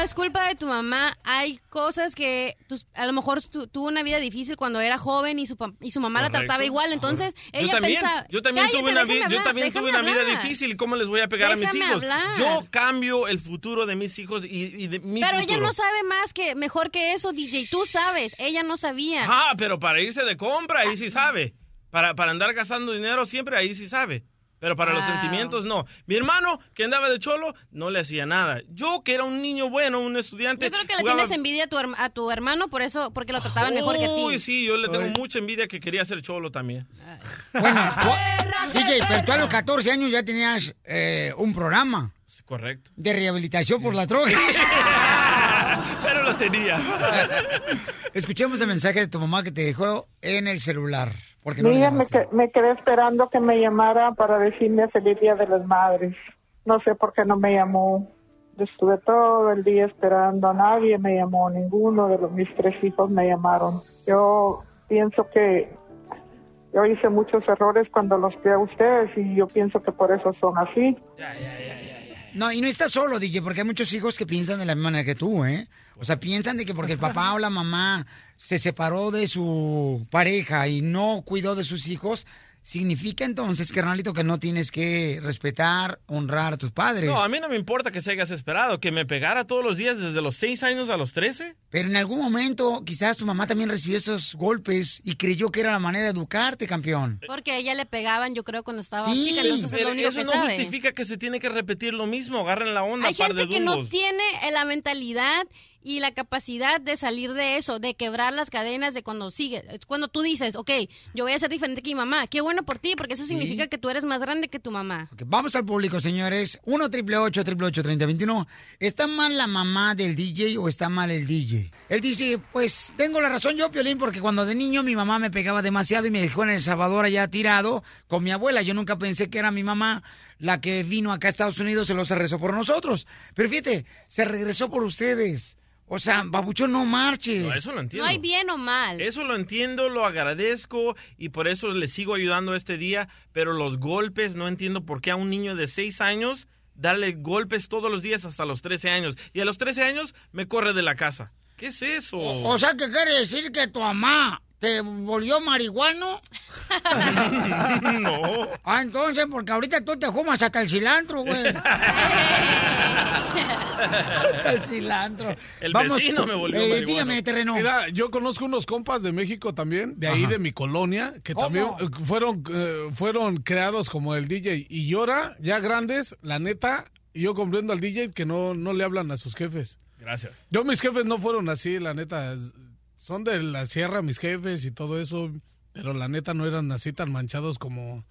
no, es culpa de tu mamá. Hay cosas que tus- a lo mejor tu- tuvo una vida difícil cuando era joven y su, y su mamá la trataba igual. Entonces, ella yo también, pensaba... yo también tuve una, vi- déjame yo también tuve una vida difícil. ¿Cómo les voy a pegar a mis hijos? hablar. Yo cambio el futuro de mis hijos y, y de mi Pero futuro. ella no sabe más que mejor que eso, DJ. Tú sabes. Ella no sabía. Ah, pero para irse de compra, ahí sí sabe. Para, para andar gastando dinero siempre, ahí sí sabe. Pero para los sentimientos, no. Mi hermano, que andaba de cholo, no le hacía nada. Yo, que era un niño bueno, un estudiante... Yo creo que le jugaba- tienes envidia a tu, a tu hermano por eso, porque lo trataban mejor que a ti. Uy, sí, yo le tengo mucha envidia que quería ser cholo también. Bueno, DJ, pero tú a los 14 años ya tenías eh, un programa Correcto. de rehabilitación por las drogas. Pero lo tenía. Escuchemos el mensaje de tu mamá que te dejó en el celular. Porque no Mira, me, que- me quedé esperando que me llamara para decirme feliz día de las madres. No sé por qué no me llamó. Estuve todo el día esperando a nadie, me llamó ninguno de los mis tres hijos me llamaron. Yo pienso que yo hice muchos errores cuando los vi a ustedes y yo pienso que por eso son así. No, y no estás solo, DJ, porque hay muchos hijos que piensan de la misma manera que tú, ¿eh? O sea, piensan de que porque el papá o la mamá se separó de su pareja y no cuidó de sus hijos, significa entonces, carnalito, que no tienes que respetar, honrar a tus padres. No, a mí no me importa que se hayas esperado, que me pegara todos los días desde los 6 años a los 13. Pero en algún momento quizás tu mamá también recibió esos golpes y creyó que era la manera de educarte, campeón. Porque a ella le pegaban, yo creo, cuando estaba Sí, chica, entonces es Pero lo único eso que no sabe. justifica que se tiene que repetir lo mismo. Agarren la onda, Hay par de gente que no tiene eh, la mentalidad y la capacidad de salir de eso, de quebrar las cadenas de cuando sigue, es cuando tú dices, ok, yo voy a ser diferente que mi mamá. Qué bueno por ti, porque eso significa que tú eres más grande que tu mamá. Vamos al público, señores. 1 triple 8 3021 ¿Está mal la mamá del DJ o está mal el DJ? Él dice, pues tengo la razón yo, Piolín, porque cuando de niño mi mamá me pegaba demasiado y me dejó en El Salvador allá tirado con mi abuela. Yo nunca pensé que era mi mamá la que vino acá a Estados Unidos y lo se regresó por nosotros. Pero fíjate, se regresó por ustedes. O sea, babuchón, no marches. No, eso lo entiendo. No hay bien o mal. Eso lo entiendo, lo agradezco y por eso le sigo ayudando este día, pero los golpes no entiendo por qué a un niño de 6 años darle golpes todos los días hasta los 13 años y a los 13 años me corre de la casa. ¿Qué es eso? O sea, ¿qué quiere decir que tu mamá te volvió marihuano? no. Ah, entonces, porque ahorita tú te fumas hasta el cilantro, güey. hasta el cilantro. El Vamos, vecino me volvió eh, marihuano. dígame, terreno. Mira, yo conozco unos compas de México también, de ahí Ajá. de mi colonia, que ¿Cómo? también eh, fueron, eh, fueron creados como el DJ. Y llora, ya grandes, la neta, y yo comprendo al DJ que no, no le hablan a sus jefes. Gracias. Yo, mis jefes no fueron así, la neta. Son de la sierra mis jefes y todo eso, pero la neta no eran así tan manchados como,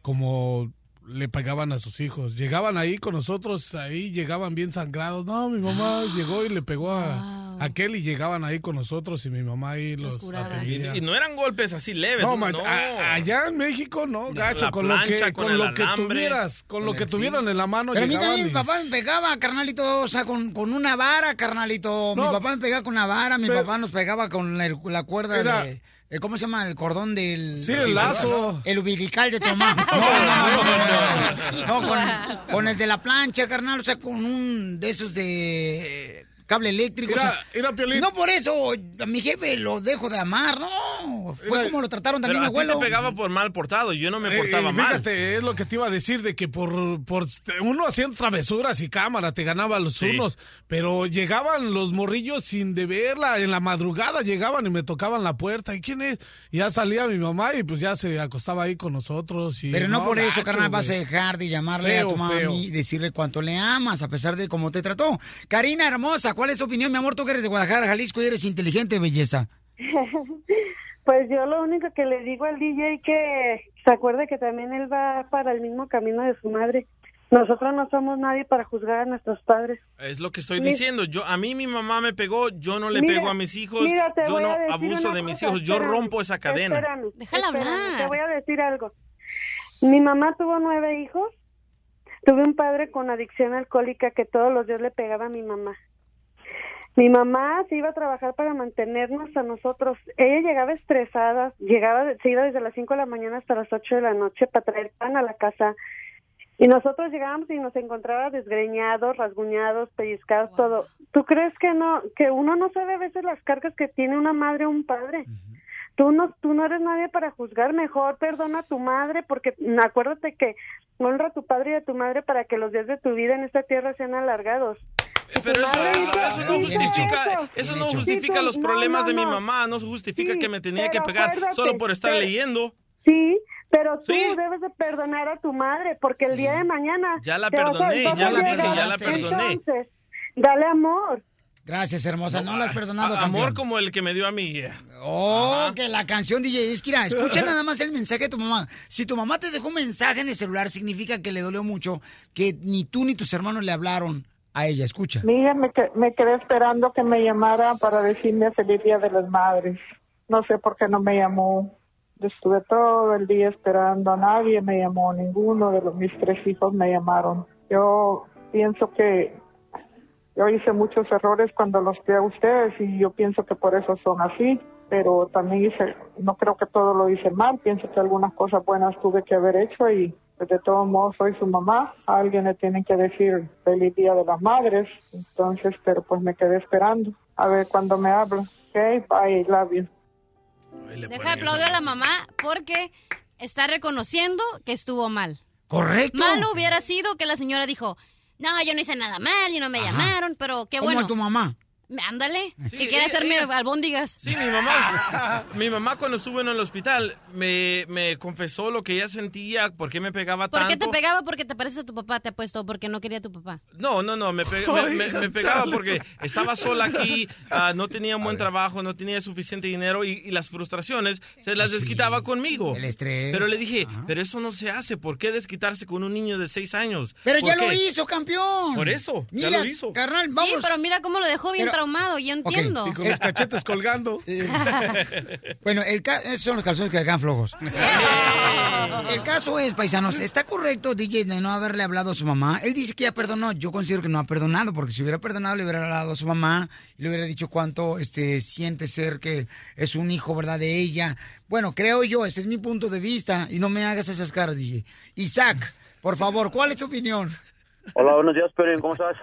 como le pegaban a sus hijos. Llegaban ahí con nosotros, ahí llegaban bien sangrados. No, mi mamá llegó y le pegó a aquel y llegaban ahí con nosotros y mi mamá ahí los, Y, atendía. y no eran golpes así leves. No, No, a- allá en México no, gacho, La con lo que, con lo que tuvieras, con lo que tuvieran en la mano Pero a mí también mi papá me pegaba, carnalito, o sea, con, con una vara, carnalito. mi papá me pegaba con una vara, mi pero- papá nos pegaba con el- la cuerda Era- de... eh, ¿Cómo se llama? El cordón del... Sí, el lazo. El umbilical de tu mamá. No, no, no, no, no, no, con, con el de la plancha, carnal, o sea, con un de esos de eh, cable eléctrico. o Mira, sea, mira, Piolín. no por eso a mi jefe lo dejo de amar, no. Fue como lo trataron también mi a ti abuelo. te pegaba por mal portado, yo no me Eh, portaba eh, mal. Fíjate, es lo que te iba a decir de que por, por uno haciendo travesuras y cámara te ganaba los Sí. unos, pero llegaban los morrillos sin deberla, en la madrugada llegaban y me tocaban la puerta, ¿y quién es? Y ya salía mi mamá y pues ya se acostaba ahí con nosotros y Pero no, por eso, carnal, vas a dejar de llamarle Feo, a tu mami feo. y decirle cuánto le amas, a pesar de cómo te trató. Karina hermosa, ¿cuál es tu opinión, mi amor? Tú que eres de Guadalajara, Jalisco y eres inteligente, belleza. Pues yo lo único que le digo al DJ que se acuerde que también él va para el mismo camino de su madre. Nosotros no somos nadie para juzgar a nuestros padres. Es lo que estoy Mi- diciendo. Yo a mí mi mamá me pegó, yo no le Mira, pego a mis hijos, mira, te yo voy no a decir abuso de mis hijos, yo rompo esa cadena. Espérame, Déjala espérame, hablar. Te voy a decir algo. Mi mamá tuvo nueve hijos. Tuve un padre con adicción alcohólica que todos los días le pegaba a mi mamá. Mi mamá se iba a trabajar para mantenernos a nosotros. Ella llegaba estresada, llegaba, se iba desde las 5 de la mañana hasta las 8 de la noche para traer pan a la casa. Y nosotros llegábamos y nos encontraba desgreñados, rasguñados, pellizcados, todo. ¿Tú crees que no, que uno no sabe a veces las cargas que tiene una madre o un padre? Tú no, tú no eres nadie para juzgar, mejor perdona a tu madre, porque acuérdate que honra a tu padre y a tu madre para que los días de tu vida en esta tierra sean alargados. Pero eso, eso- no justifica, eso. no justifica los no, problemas no, de mi no. mamá, no justifica Sí, que me tenía que pegar solo por estar leyendo. Sí, pero tú Sí. debes de perdonar a tu madre, porque el día de mañana... Ya la perdoné, vas ya la dije, ya la perdoné. Entonces, dale amor. Gracias, hermosa. No, la has perdonado, A- Amor como el que me dio a mí. Oh, Ajá. que la canción DJ mira, escucha nada más el mensaje de tu mamá. Si tu mamá te dejó un mensaje en el celular, significa que le dolió mucho que ni tú ni tus hermanos le hablaron a ella. Escucha. Mira, me, me quedé esperando que me llamara para decirme feliz día de las madres. No sé por qué no me llamó. Estuve todo el día esperando a nadie, me llamó ninguno de los, mis tres hijos me llamaron. Yo pienso que yo hice muchos errores cuando los crié a ustedes y yo pienso que por eso son así, pero también hice, no creo que todo lo hice mal, pienso que algunas cosas buenas tuve que haber hecho y de todos modos soy su mamá, a alguien le tienen que decir feliz día de las madres, entonces, pero pues me quedé esperando a ver cuando me habla. Ok, bye, love you. Deja de aplaudir a la mamá porque está reconociendo que estuvo mal. Correcto. Malo hubiera sido que la señora dijo, no, yo no hice nada mal y no me llamaron, pero qué Como bueno. tu mamá. Ándale, Sí, que quiere ella- hacerme ella- albóndigas. Sí, mi mamá. mi mamá cuando estuvo en el hospital me, me confesó lo que ella sentía, por qué me pegaba ¿Por tanto. qué te pegaba? Porque te pareces a tu papá, te apuesto, porque no quería a tu papá. No, no, no, me, pe- me- me- me Oiga, pegaba Charles. porque estaba sola aquí, ah, no tenía un buen trabajo, no tenía suficiente dinero y, y las frustraciones se las desquitaba conmigo. El estrés. Pero le dije, pero eso no se hace, ¿por qué desquitarse con un niño de seis años? Pero ¿Por ya qué? lo hizo, campeón. Por eso, ya lo hizo. Carnal, vamos. Sí, pero mira cómo lo dejó bien Pero- traumado, yo entiendo. Y con los cachetes colgando. Bueno, el ca- esos son los calzones que le quedan flojos. El caso es, paisanos, ¿está correcto, DJ, de no haberle hablado a su mamá? Él dice que ya perdonó. Yo considero que no ha perdonado, porque si hubiera perdonado, le hubiera hablado a su mamá y le hubiera dicho cuánto este, siente ser que es un hijo, ¿verdad?, de ella. Bueno, creo yo, ese es mi punto de vista. Y no me hagas esas caras, DJ. Isaac, por favor, ¿cuál es tu opinión? Hola, buenos días, Perrin, ¿cómo estás?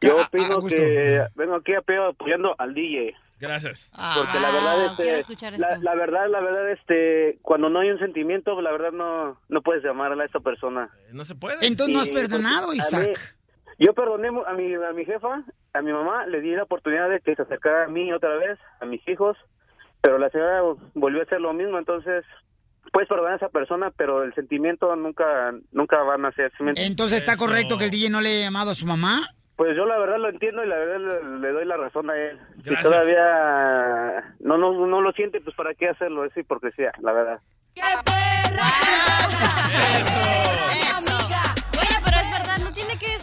Yo Ah, ah, opino que vengo aquí apoyando al DJ. Gracias. Porque la verdad, este, quiero escuchar la, la verdad, la verdad, este, cuando no hay un sentimiento, la verdad no, no puedes llamarla a esta persona. No se puede. Entonces no has perdonado, a Isaac. mí- yo perdoné a mi, a mi jefa, a mi mamá, le di la oportunidad de que se acercara a mí otra vez, a mis hijos, pero la señora volvió a hacer lo mismo, entonces puedes perdonar a esa persona, pero el sentimiento nunca, nunca van a ser. ¿sí? Entonces, ¿está correcto que el DJ no le haya llamado a su mamá? Pues yo la verdad lo entiendo y la verdad le, le doy la razón a él. Gracias. Si todavía no, no, no lo siente, pues para qué hacerlo, es hipocresía, la verdad. Oye,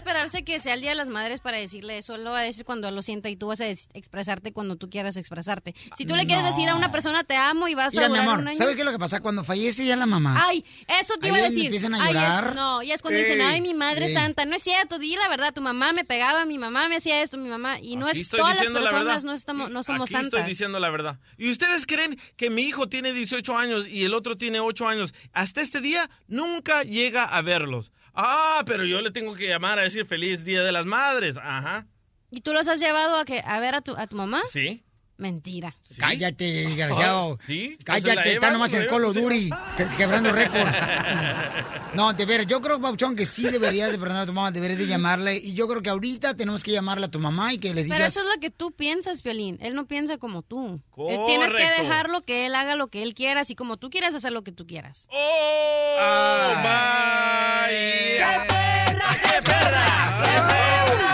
esperarse que sea el Día de las Madres para decirle eso. Él lo va a decir cuando lo sienta y tú vas a expresarte cuando tú quieras expresarte. Si tú le quieres No. decir a una persona te amo y vas Mira, a mi durar amor, un año. ¿sabes qué es lo que pasa? Cuando fallece ya la mamá. Ay, eso te iba a decir. empiezan a Ay, es- llorar. no, ya es cuando dicen, ay, mi madre ey. santa. No es cierto, di la verdad, tu mamá me pegaba, mi mamá me hacía esto, mi mamá. Y no Aquí es estoy todas las diciendo la personas, verdad. no, estamos, no somos Aquí santas. estoy diciendo la verdad. ¿Y ustedes creen que mi hijo tiene 18 años y el otro tiene 8 años? Hasta este día nunca llega a verlos. Ah, pero yo le tengo que llamar a decir feliz Día de las Madres. Ajá. ¿Y tú los has llevado a, que, a ver a tu, a tu mamá? Sí. Mentira. Cállate, desgraciado. Oh, ¿Sí? Cállate, está nomás el Colo Duri, que- quebrando récord. No, de veras, yo creo, Pauchón, que sí deberías de perdonar a tu mamá, deberías de llamarle. Y yo creo que ahorita tenemos que llamarle a tu mamá y que le digas... Pero eso es lo que tú piensas, Piolín. Él no piensa como tú. Él tienes que dejarlo que él haga lo que él quiera, así como tú quieras hacer lo que tú quieras. ¡Oh! ¡Qué perra! mi amiga!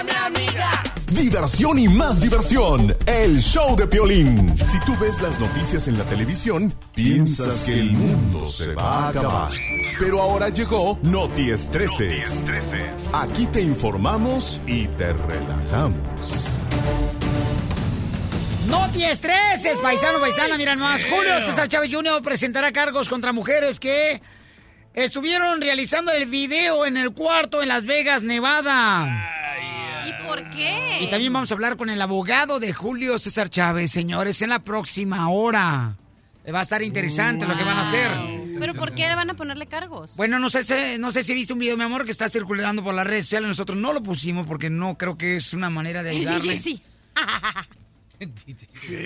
Diversión y más diversión. El show de Piolín. Si tú ves las noticias en la televisión, piensas que el mundo se va a acabar. Pero ahora llegó Noti Estreses. Aquí te informamos y te relajamos. No te estreses, paisano, paisana. Mira nomás, Yeah. Julio César Chávez Jr. presentará cargos contra mujeres que estuvieron realizando el video en el cuarto en Las Vegas, Nevada. ¿Y por qué? Y también vamos a hablar con el abogado de Julio César Chávez, señores, en la próxima hora. Va a estar interesante lo que van a hacer. ¿Pero por qué le van a ponerle cargos? Bueno, no sé, si- no sé si viste un video, mi amor, que está circulando por las redes sociales. Nosotros no lo pusimos porque no creo que es una manera de El ayudarle. DJ sí.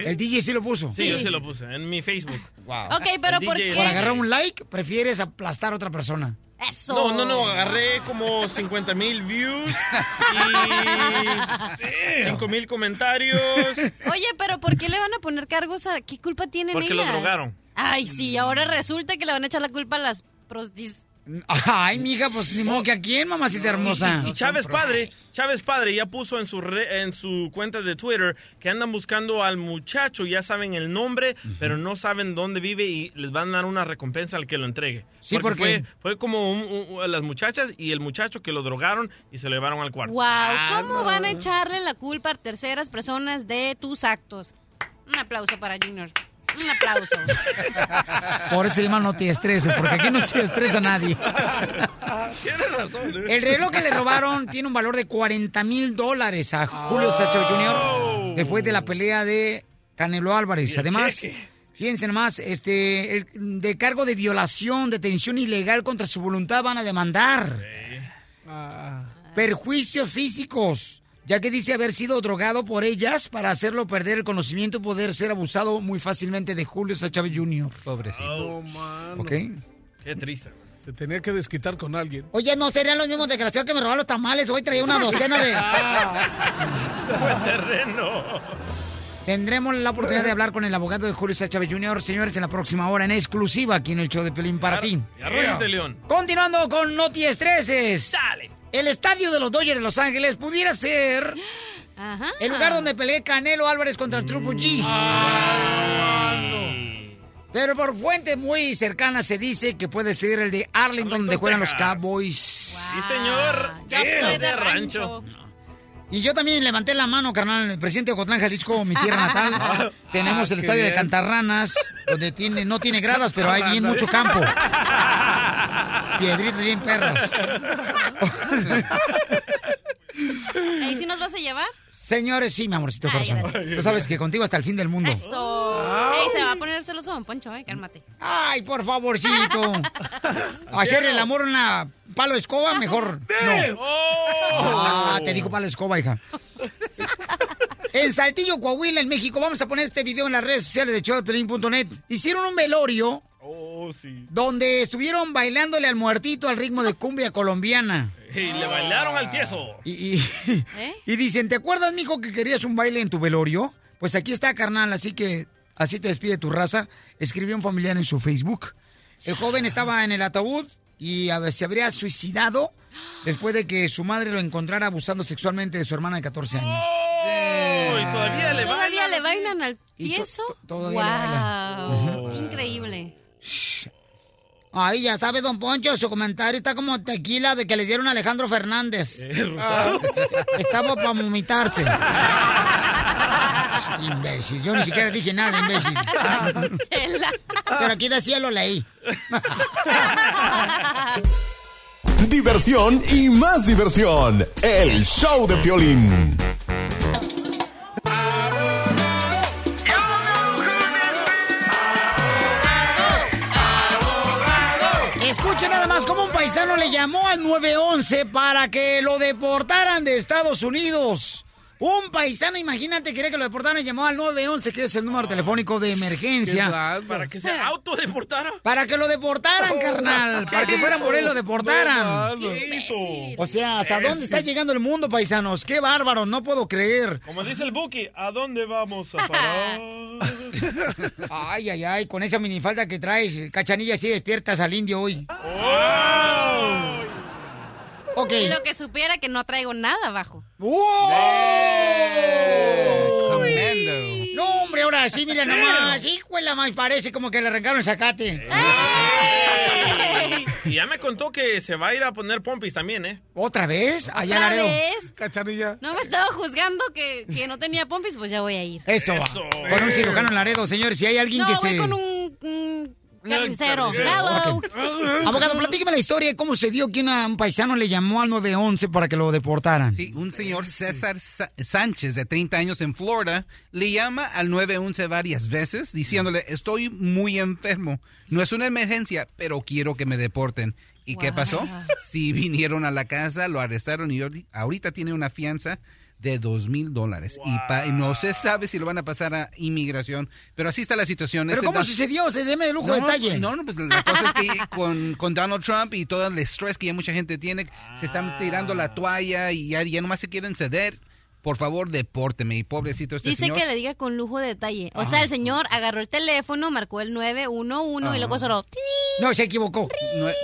El DJ sí lo puso. Sí, yo sí lo puse en mi Facebook. Wow. Ok, pero El ¿por DJ qué? Por agarrar un like, prefieres aplastar a otra persona. Eso. No, no, no, agarré como 50 mil views y 5 mil comentarios. Oye, pero ¿por qué le van a poner cargos a... ¿Qué culpa tienen Porque lo ellas? drogaron. Ay, sí, ahora resulta que le van a echar la culpa a las prostis... Ay, mija, pues ni modo que a quién, mamacita hermosa. Y Chávez padre, Chávez padre ya puso en su re- en su cuenta de Twitter que andan buscando al muchacho, ya saben el nombre, pero no saben dónde vive y les van a dar una recompensa al que lo entregue. Sí, porque porque- fue, fue como un- un- las muchachas y el muchacho que lo drogaron y se lo llevaron al cuarto. Wow, Ah, ¿cómo van a echarle la culpa a terceras personas de tus actos? Un aplauso para Junior. Un aplauso. Por eso se llama no te estreses, porque aquí no se estresa nadie. Tienes razón. ¿eh? El reloj que le robaron tiene un valor de 40 mil dólares a Julio César Chávez Jr. después de la pelea de Canelo Álvarez. Además, cheque. fíjense nomás, este, el- de cargo de violación, detención ilegal contra su voluntad van a demandar. Perjuicios físicos, ya que dice haber sido drogado por ellas para hacerlo perder el conocimiento y poder ser abusado muy fácilmente de Julio César Chávez Jr. Pobrecito. Oh, man. ¿Ok? Qué triste. Se tenía que desquitar con alguien. Oye, no serían los mismos desgraciados que me robaron los tamales. Hoy traía una docena de. Buen terreno. Tendremos la oportunidad de hablar con el abogado de Julio César Chávez Jr., señores, en la próxima hora, en exclusiva aquí en el show de Pelín para ti. Y arroyos de león. Continuando con Noti Estreses. Dale. El estadio de los Dodgers de Los Ángeles pudiera ser Ajá. el lugar donde peleé Canelo Álvarez contra el Triple G. Pero por fuentes muy cercanas se dice que puede ser el de Arlington, donde juegan los. Cowboys. Sí, señor. Yo Bien, soy de rancho. Y yo también levanté la mano, carnal, el presidente de Ocotlán, Jalisco, mi tierra natal. Tenemos Ah, el qué estadio de. Cantarranas, donde tiene, no tiene gradas, pero hay bien mucho campo. Piedritas bien perras. ¿Ahí sí nos vas a llevar? Señores, sí, mi amorcito Ay, corazón. gracias. Tú sabes que contigo hasta el fin del mundo. Eso. Ey, se va a poner celoso Don Poncho, eh, cálmate. Ay, por favorcito. Hacerle el amor a una palo de escoba, mejor no. Ah, te digo palo de escoba, hija. En Saltillo, Coahuila, en México, vamos a poner este video en las redes sociales de showdepelín.net. Hicieron un velorio Oh, sí. donde estuvieron bailándole al muertito al ritmo de cumbia colombiana. Y le bailaron al tieso. Y, y- y dicen, ¿te acuerdas, mijo, que querías un baile en tu velorio? Pues aquí está, carnal, así que así te despide tu raza. Escribió un familiar en su Facebook. El joven estaba en el ataúd y a ver, se habría suicidado después de que su madre lo encontrara abusando sexualmente de su hermana de 14 años. Oh, y todavía le ¿Todavía bailan le bailan al Y to- tieso? to- todavía le bailan. wow. Increíble. Ay, ya sabe, don Poncho, su comentario está como tequila de que le dieron a Alejandro Fernández. rosado. Estaba para vomitarse. imbécil, yo ni siquiera dije nada, imbécil. Chela. Pero aquí decía lo leí. Diversión y más diversión. El show de Piolín. Más cómo un paisano le llamó al 911 para que lo deportaran de Estados Unidos. Un paisano, imagínate, quería que lo deportaran y llamó al 911, que es el número telefónico de emergencia. Para que se autodeportara. Para que lo deportaran, carnal. Para que fueran por él lo deportaran. ¿Qué hizo? O sea, ¿hasta dónde está llegando el mundo, paisanos? Qué bárbaro, no puedo creer. Como dice el Buki, ¿a dónde vamos a parar? Ay, ay, ay, con esa minifalda que traes, cachanilla, así despiertas al indio hoy. Ok. Y lo que supiera que no traigo nada abajo. ¡Wow! No, hombre, ahora sí, mira nomás. Híjole, más parece como que le arrancaron el zacate. Y ya me contó que se va a ir a poner pompis también, ¿eh? ¿Otra vez? Allá ¿Otra Laredo. vez? Cachanilla. No me estaba juzgando que, que no tenía pompis, pues ya voy a ir. Eso. Con un cirujano en Laredo, señores. Si hay alguien No, que voy se. con un, un carnicero. Abogado, platíqueme la historia de cómo se dio que una- un paisano le llamó al 911 para que lo deportaran. Sí, un señor César Sa- Sánchez de 30 años en Florida le llama al 911 varias veces diciéndole, estoy muy enfermo. No es una emergencia, pero quiero que me deporten. ¿Y qué pasó? Sí, vinieron a la casa, lo arrestaron y ahori- ahorita tiene una fianza de dos mil dólares. Y, pa- no se sabe si lo van a pasar a inmigración, pero así está la situación. ¿Pero Este cómo sucedió? Se deme de lujo no, de detalle. No, no, pues la cosa es que con, con Donald Trump y todo el estrés que ya mucha gente tiene, se están tirando la toalla y ya, ya nomás se quieren ceder. Por favor, depórteme. Y pobrecito este Dice señor. que le diga con lujo de detalle. O sea, el señor agarró el teléfono, marcó el 911 y luego sonó. No, se equivocó.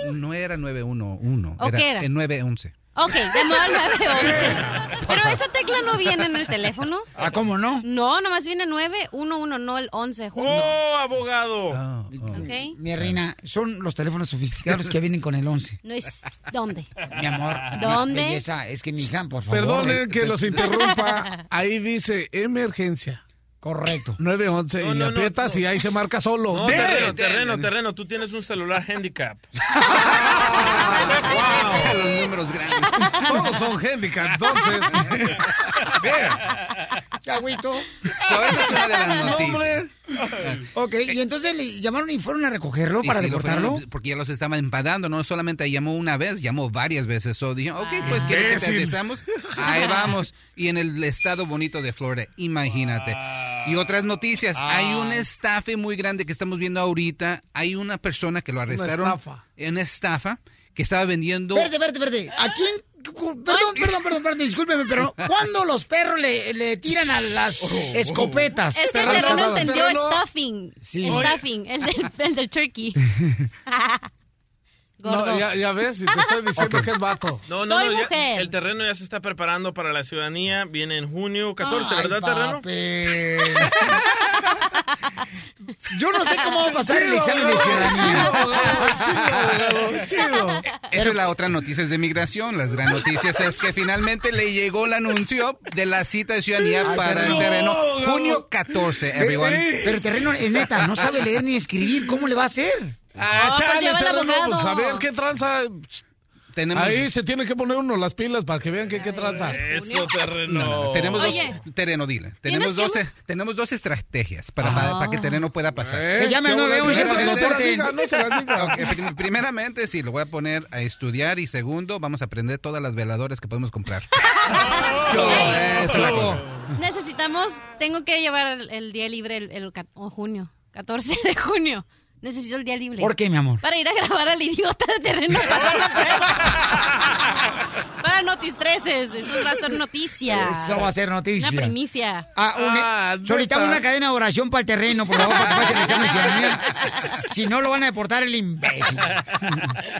No, no era 911, ¿O qué era? el 911. Ok, llamó al 911. Pero esa tecla no viene en el teléfono. Ah, ¿cómo no? No, nomás viene 911, no el 11 junto. ¡Oh, abogado! Ok. Mi reina, son los teléfonos sofisticados que vienen con el 11. No es. ¿Dónde? Mi amor. ¿Dónde? mi Belleza, es que mi hija, por favor. Perdonen que los interrumpa. Ahí dice emergencia. Correcto. 911 No, y le no, no, aprietas y ahí se marca solo. Terreno, terreno, terreno. Tú tienes un celular handicap. Los números grandes. Todos son handicap, entonces. Chagüito. So, esa es una de las No, noticias. hombre. Ok, y entonces le llamaron y fueron a recogerlo Y para sí, lo deportarlo. fueron, porque ya los estaban empadando, no solamente llamó una vez, llamó varias veces. So dije, ok, pues ¿quieres que te avisamos? Ahí vamos. Y en el estado bonito de Florida, imagínate. Y otras noticias, hay un estafe muy grande que estamos viendo ahorita. Hay una persona que lo arrestaron estafa. en estafa que estaba vendiendo... Verde, verde, verde. ¿A quién? Perdón, perdón, perdón, perdón, discúlpeme, pero ¿cuándo los perros le, le tiran a las escopetas? Es que el casadas. entendió stuffing. Sí. Stuffing, el del, el del turkey. Gordo. No, ya, ya ves, y te estoy diciendo que es vato. No, no, Soy no, ya- mujer. el terreno ya se está preparando para la ciudadanía. Viene en junio 14, Ay, ¿verdad, terreno? papel. Yo no sé cómo va a pasar el examen de ciudadanía. Esa es la otra noticia de migración. Las gran noticias es que finalmente le llegó el anuncio de la cita de ciudadanía Ay, para el no, terreno no. junio 14, everyone. Pero terreno es neta, no sabe leer ni escribir, ¿cómo le va a hacer? Ah, No, pues chale, terreno, pues, a ver qué tranza. Tenemos, Ahí se tiene que poner uno las pilas para que vean que qué tranza. Eso, terreno. no, no, tenemos Oye. dos, terreno, dile. Tenemos ¿Tienes dos, tenemos dos estrategias para, Ah. para, para que terreno pueda pasar. Que llame al 911 para que no se se. Ok, prim- primeramente, sí, lo voy a poner a estudiar y segundo, vamos a aprender todas las veladoras que podemos comprar. Esa es la cosa. Necesitamos, tengo que llevar el, el día libre el, el junio, 14 de junio. Necesito el día libre. ¿Por qué, mi amor? Para ir a grabar al idiota de terreno a pasar la prueba. Para Notis 13, eso va a ser noticia. Eso va a ser noticia. Una primicia. Ah, un- Ah, solicitamos neta. una cadena de oración para el terreno, por favor, para que pase el. Si no, lo van a deportar el imbécil.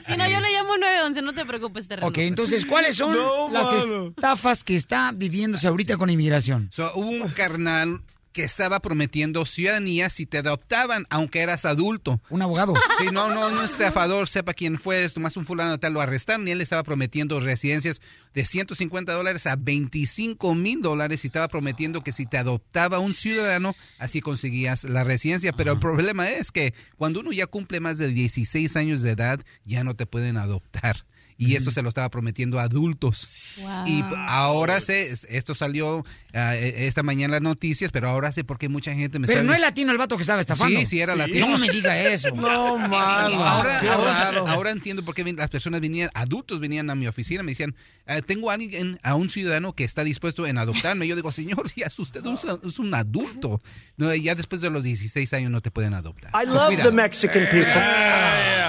Si no, yo le llamo 911, no te preocupes, terreno. Ok, entonces, ¿cuáles son No, las mano. estafas que está viviéndose ahorita con inmigración? So, hubo un carnal que estaba prometiendo ciudadanía si te adoptaban, aunque eras adulto. Un abogado. Si no, no, no estafador, sepa quién fue, es nomás un fulano de tal, lo arrestaron y él le estaba prometiendo residencias de 150 dólares a 25 mil dólares y estaba prometiendo que si te adoptaba un ciudadano, así conseguías la residencia. Pero el problema es que cuando uno ya cumple más de 16 años de edad, ya no te pueden adoptar. Y esto se lo estaba prometiendo a adultos. Wow. Y ahora sé, es- esto salió e- esta mañana en las noticias, pero ahora sé por qué mucha gente me Pero no es latino el vato que estaba estafando. Sí, sí, era latino. No me diga eso. No, mano. Ahora, ahora, entiendo por qué las personas venían, adultos venían a mi oficina, me decían, "Ah, tengo a alguien, a un ciudadano que está dispuesto en adoptarme. Yo digo, señor, ya es usted un, es un adulto. No, ya después de los 16 años no te pueden adoptar. I love the Mexican people.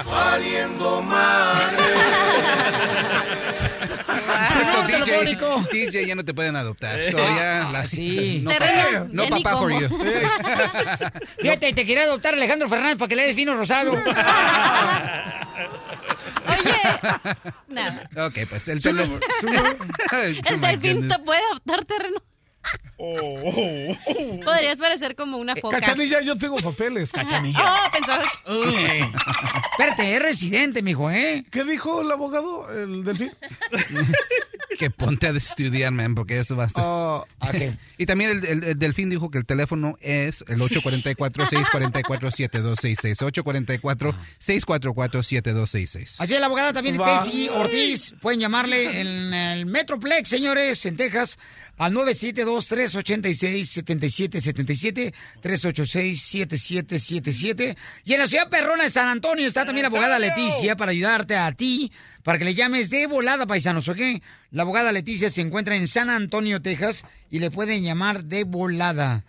Valiendo madre. Señor DJ. DJ, ya no te pueden adoptar. So, ya, la- sí. No, Terreno, pa- no papá for cómo. you. Fíjate, te quería adoptar Alejandro Fernández para que le des vino rosado. Oye, nada. Ok, pues el teléfono. El delfín te puede adoptar terreno. Podrías parecer como una foca. Cachanilla, yo tengo papeles, cachanilla. Oh, pensaba que... Espérate, es residente, mijo, ¿eh? ¿Qué dijo el abogado, el delfín? que ponte a estudiar, man, porque eso va a estar. Oh, y también el, el- el delfín dijo que el teléfono es el 844-644-7266. 844-644-7266. Así es, la abogada también. Tessy Ortiz. Pueden llamarle en el Metroplex, señores, en Texas, al 972-386-7777, 386-7777. Y en la ciudad perrona de San Antonio está también la abogada Leticia para ayudarte a ti, para que le llames de volada, paisanos, ¿ok? La abogada Leticia se encuentra en San Antonio, Texas, y le pueden llamar de volada.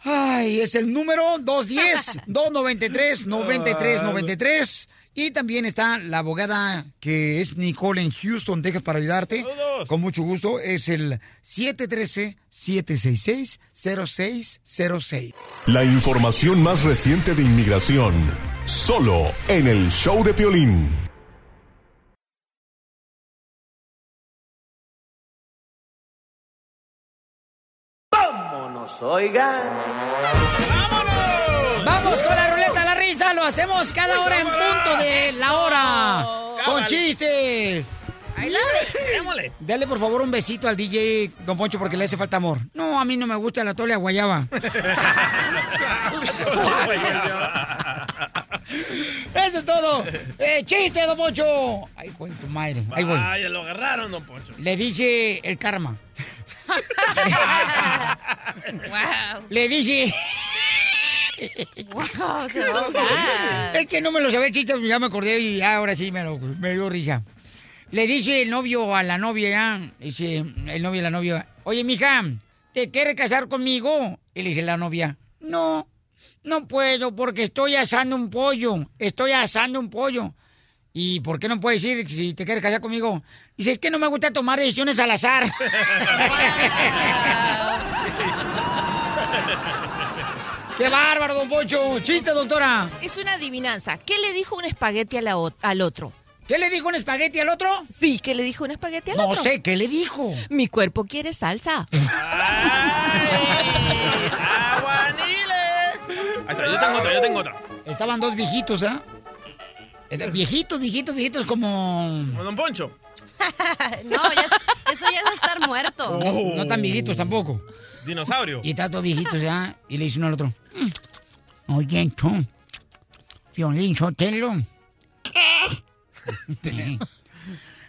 Ay, es el número 210-293-9393. Y también está la abogada que es Nicole en Houston, Texas, para ayudarte. Con mucho gusto. Es el 713-766-0606. La información más reciente de inmigración, solo en el show de Piolín. Vámonos, oiga. Vamos con la risa. Lo hacemos cada hora en punto de la hora. Con chistes. Dale por favor un besito al DJ Don Poncho porque le hace falta amor. No, a mí no me gusta la tole a guayaba. Eso es todo. Eh, chiste, don Poncho. Ay, güey, tu madre. Ahí voy. Vaya, lo agarraron, don Poncho. Le dice el karma. wow. Le dice. Wow, se va. Es que no me lo sabía el chiste, ya me acordé y ya ahora sí me, lo, me dio risa. Le dice el novio a la novia, ya, dice el novio a la novia, oye, mija, ¿te quieres casar conmigo? Y le dice la novia, no, no puedo porque estoy asando un pollo, estoy asando un pollo. ¿Y por qué no puedes ir si te quieres casar conmigo? Dice, es que no me gusta tomar decisiones al azar. ¡Qué bárbaro, don Poncho! ¡Chiste, doctora! Es una adivinanza. ¿Qué le dijo un espagueti a la al otro? ¿Qué le dijo un espagueti al otro? Sí, ¿qué le dijo un espagueti al No otro? sé, ¿qué le dijo? Mi cuerpo quiere salsa. Ahí está, yo tengo otra, yo tengo otra. Estaban dos viejitos, ¿ah? Eh, Viejitos, viejitos, viejitos, como... Con don Poncho. No, ya, es- eso ya es estar muerto. No, no tan viejitos tampoco. Dinosaurio. Y están todos viejitos, ¿ya? Y le dice uno al otro... "Mm, Oye, tú, Violín Sotelo.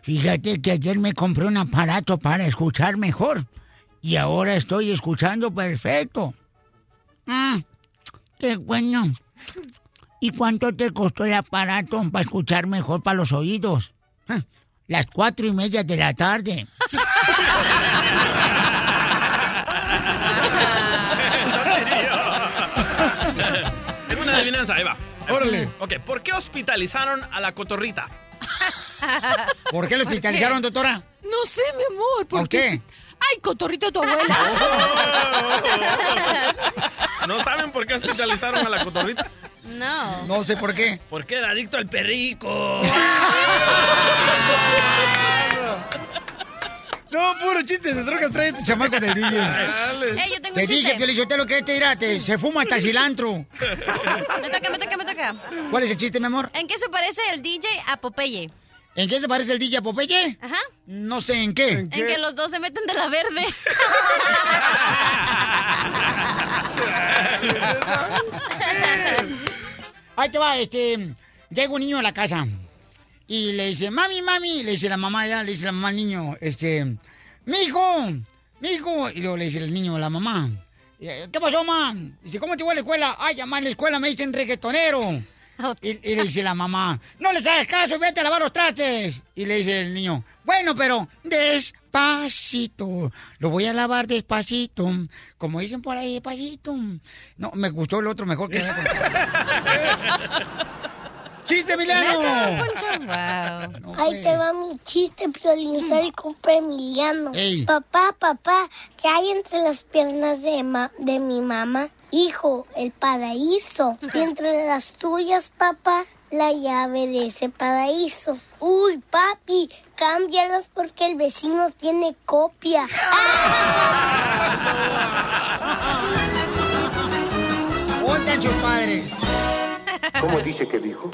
Fíjate que ayer me compré un aparato para escuchar mejor. Y ahora estoy escuchando perfecto. Ah, qué bueno. ¿Y cuánto te costó el aparato para escuchar mejor para los oídos? Las cuatro y media de la tarde. Tengo una adivinanza, ahí va. Órale. Ok, ¿por qué hospitalizaron a la cotorrita? ¿Por qué lo hospitalizaron, doctora? No sé, mi amor. ¿Por ¿Por qué? Ay, cotorrito tu abuela. ¿No saben por qué hospitalizaron a la cotorrita? No. No sé por qué. Porque era adicto al perrico. No, puro chiste de drogas trae este chamaco del DJ. Eh, yo tengo Te un dije, chiste. Piolichotelo, que te dirá, te- se fuma hasta el cilantro. Me toca, me toca, me toca. ¿Cuál es el chiste, mi amor? ¿En qué se parece el DJ a Popeye? ¿En qué se parece el DJ a Popeye? Ajá. No sé en qué. En que los dos se meten de la verde. Ahí te va, este. Llega un niño a la casa y le dice, mami, mami, le dice la mamá ya, le dice la mamá al niño, este, mijo, mijo, y luego le dice el niño a la mamá, ¿qué pasó, mamá? Dice, ¿cómo te fue a la escuela? Ay, mamá, en la escuela me dicen reggaetonero. Y, y le dice la mamá, no les hagas caso, vete a lavar los trastes. Y le dice el niño, bueno, pero despacito, lo voy a lavar despacito, como dicen por ahí, despacito. No, me gustó el otro mejor que ¡Chiste, Poncho. Wow. Ahí te va mi chiste, Piolín. Soy compa Emiliano. Ey. Papá, papá, ¿qué hay entre las piernas de, ma- de mi mamá? Hijo, el paraíso. Y entre las tuyas, papá, la llave de ese paraíso. Uy, papi, cámbialas porque el vecino tiene copia. ¡Oigan sus padres! ¿Cómo dice que dijo?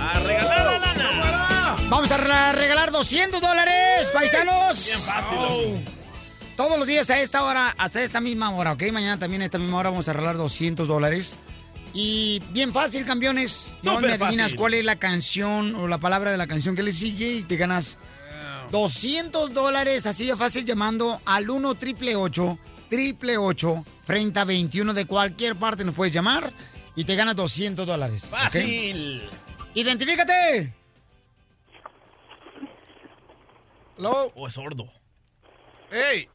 ¡A regalar la lana! Vamos a re- regalar 200 dólares, paisanos. Bien fácil. Todos los días a esta hora, hasta esta misma hora, ¿ok? Mañana también a esta misma hora vamos a regalar 200 dólares. Y bien fácil, campeones. No me adivinas fácil. cuál es la canción o la palabra de la canción que le sigue y te ganas 200 dólares así de fácil llamando al 1 triple 8 triple 8 frente a 21 de cualquier parte nos puedes llamar y te ganas 200 dólares. Fácil. ¡Identifícate! ¿Hello? O es sordo. ¡Ey!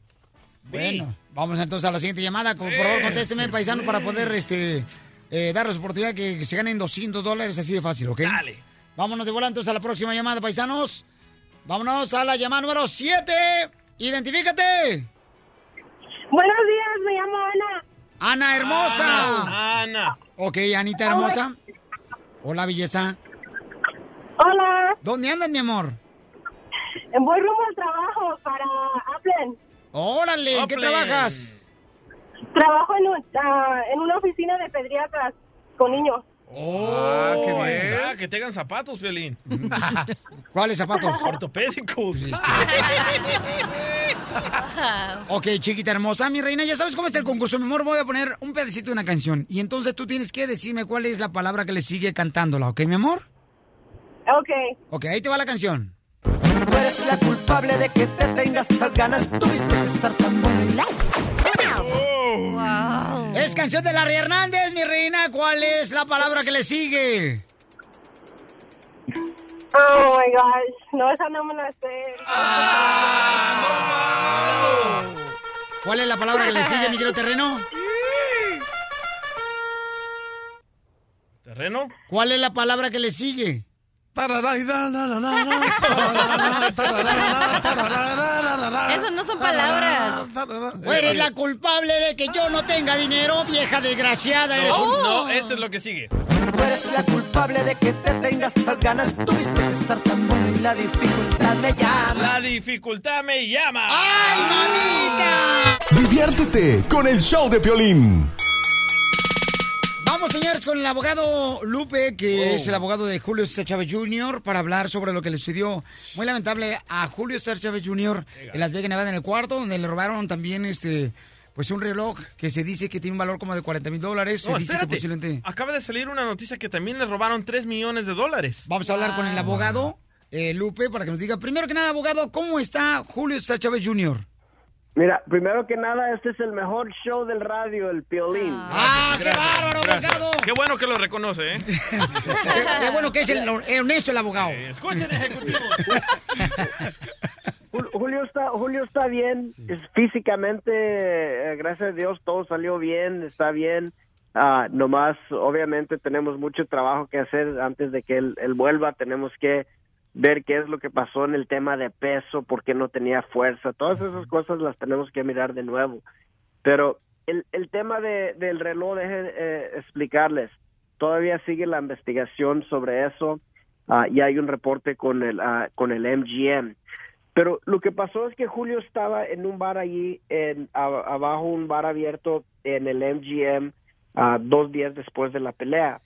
Bueno, vamos entonces a la siguiente llamada. Por favor, contésteme, paisano, para poder este, eh, darles oportunidad que, que se ganen 200 dólares así de fácil, ¿ok? Dale. Vámonos de vuelta entonces a la próxima llamada, paisanos. Vámonos a la llamada número 7. ¡Identifícate! Buenos días, me llamo Ana. Ana hermosa. Ana. Ok, Anita hermosa. Hola, belleza. Hola. ¿Dónde andas, mi amor? Voy rumbo al trabajo para Apple. Órale, ¿en qué trabajas? Trabajo en, un- ah, en una oficina de pediatras con niños. Ah, qué Ahí bien. está, que tengan zapatos, Piolín. ¿Cuáles zapatos? Ortopédicos. Ok, chiquita hermosa, mi reina, ya sabes cómo es el concurso, mi amor. Voy a poner un pedacito de una canción. Y entonces tú tienes que decirme cuál es la palabra que le sigue cantándola, ¿ok, mi amor? Ok. Ok, ahí te va la canción. Tú eres la culpable de que te tengas estas ganas. Tuviste que estar tan buena y la... Es canción de Larry Hernández, mi reina. ¿Cuál es la palabra que le sigue? Oh my gosh. No, esa no me la sé. ¿Cuál es la palabra que le sigue, mi querido terreno? ¿Terreno? ¿Cuál es la palabra que le sigue? Esas no son palabras. Tú eres la culpable de que yo no tenga dinero, vieja desgraciada. Eres un... No, este es lo que sigue. Tú eres la culpable de que te tengas estas ganas. Tuviste que estar tan buena y la dificultad me llama. La dificultad me llama. ¡Ay, mamita! Diviértete con el show de Piolín. Vamos, señores, con el abogado Lupe, que Oh. es el abogado de Julio César Chávez Jr., para hablar sobre lo que le sucedió muy lamentable a Julio César Chávez Jr. en Las Vegas, Nevada, en el cuarto, donde le robaron también este pues un reloj que se dice que tiene un valor como de 40 mil dólares. Se No, dice que posiblemente... Acaba de salir una noticia que también le robaron 3 millones de dólares. Vamos a hablar con el abogado eh, Lupe para que nos diga, primero que nada, abogado, ¿cómo está Julio César Chávez Jr.? Mira, primero que nada, este es el mejor show del radio, el Piolín. ¡Ah, qué bárbaro, abogado! Qué bueno que lo reconoce, ¿eh? Qué, qué bueno que es el, el honesto el abogado. Escuchen, ejecutivo. Jul- Julio está, Julio está bien, físicamente, eh, gracias a Dios, todo salió bien, está bien. Ah, nomás, obviamente, tenemos mucho trabajo que hacer antes de que él, él vuelva. Tenemos que ver qué es lo que pasó en el tema de peso, por qué no tenía fuerza. Todas esas cosas las tenemos que mirar de nuevo. Pero el, el tema de, del reloj, dejen eh, explicarles. Todavía sigue la investigación sobre eso ah, y hay un reporte con el, ah, con el MGM. Pero lo que pasó es que Julio estaba en un bar allí, en, a- abajo un bar abierto en el MGM, ah, dos días después de la pelea.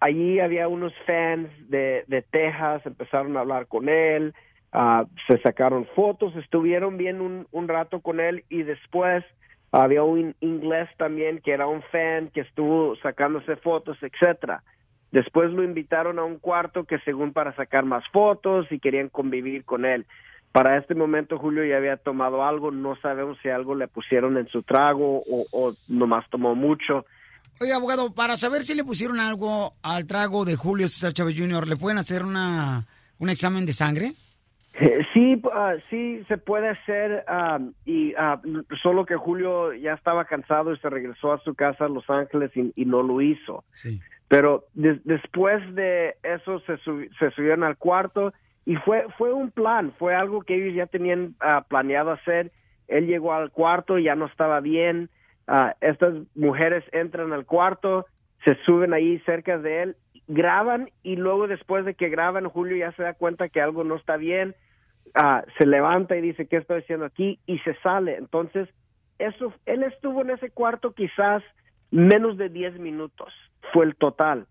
Allí había unos fans de, de Texas, empezaron a hablar con él, ah, se sacaron fotos, estuvieron bien un, un rato con él y después había un inglés también que era un fan que estuvo sacándose fotos, etcétera. Después lo invitaron a un cuarto que según para sacar más fotos y querían convivir con él. Para este momento Julio ya había tomado algo, no sabemos si algo le pusieron en su trago o, o nomás tomó mucho. Oye, abogado, para saber si le pusieron algo al trago de Julio César Chávez Jr., ¿le pueden hacer una, un examen de sangre? Eh, Sí, ah, sí se puede hacer ah, y ah, solo que Julio ya estaba cansado y se regresó a su casa a Los Ángeles y, y no lo hizo. Sí. Pero des- después de eso se, sub- se subieron al cuarto y fue fue un plan, fue algo que ellos ya tenían ah, planeado hacer. Él llegó al cuarto, ya no estaba bien. Ah, estas mujeres entran al cuarto, se suben ahí cerca de él, graban y luego después de que graban, Julio ya se da cuenta que algo no está bien, ah, se levanta y dice, ¿qué estoy haciendo aquí? Y se sale. Entonces, eso, él estuvo en ese cuarto quizás menos de 10 minutos, fue el total.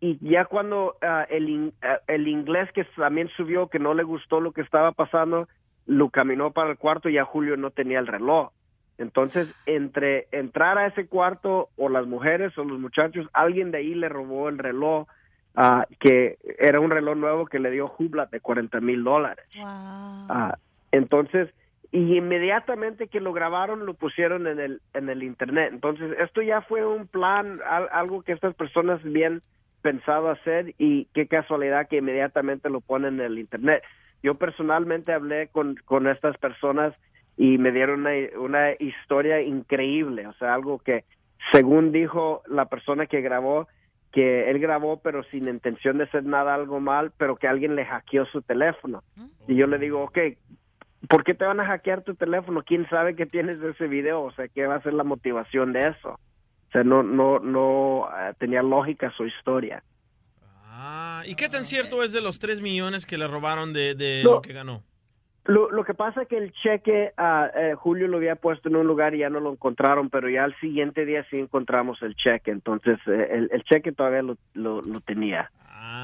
Y ya cuando ah, el, el inglés que también subió, que no le gustó lo que estaba pasando, lo caminó para el cuarto ya Julio no tenía el reloj. Entonces, entre entrar a ese cuarto o las mujeres o los muchachos, alguien de ahí le robó el reloj, ah, que era un reloj nuevo que le dio Jublat de 40 mil dólares. Ah, entonces, y inmediatamente que lo grabaron, lo pusieron en el, en el Internet. Entonces, esto ya fue un plan, al- algo que estas personas bien pensado hacer y qué casualidad que inmediatamente lo ponen en el Internet. Yo personalmente hablé con, con estas personas y me dieron una, una historia increíble, o sea, algo que según dijo la persona que grabó, que él grabó pero sin intención de hacer nada algo mal, pero que alguien le hackeó su teléfono. Y yo le digo, ok, ¿por qué te van a hackear tu teléfono? ¿Quién sabe que tienes de ese video? O sea, ¿qué va a ser la motivación de eso? O sea, no, no, no eh, tenía lógica su historia. Ah, ¿y qué tan cierto es de los 3 millones que le robaron de, de No. lo que ganó? Lo, lo que pasa es que el cheque, ah, eh, Julio lo había puesto en un lugar y ya no lo encontraron, pero ya al siguiente día sí encontramos el cheque, entonces eh, el, el cheque todavía lo, lo, lo tenía.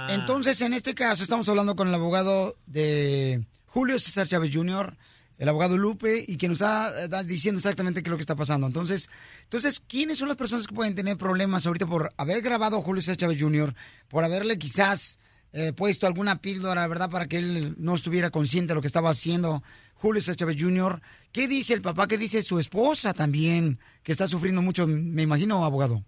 Entonces, en este caso, estamos hablando con el abogado de Julio César Chávez Jr., el abogado Lupe, y que nos está eh, diciendo exactamente qué es lo que está pasando. Entonces, entonces, ¿quiénes son las personas que pueden tener problemas ahorita por haber grabado a Julio César Chávez Jr., por haberle quizás eh, puesto alguna píldora, ¿verdad?, para que él no estuviera consciente de lo que estaba haciendo Julio César Chávez Jr. ¿Qué dice el papá? ¿Qué dice su esposa también, que está sufriendo mucho, me imagino, abogado?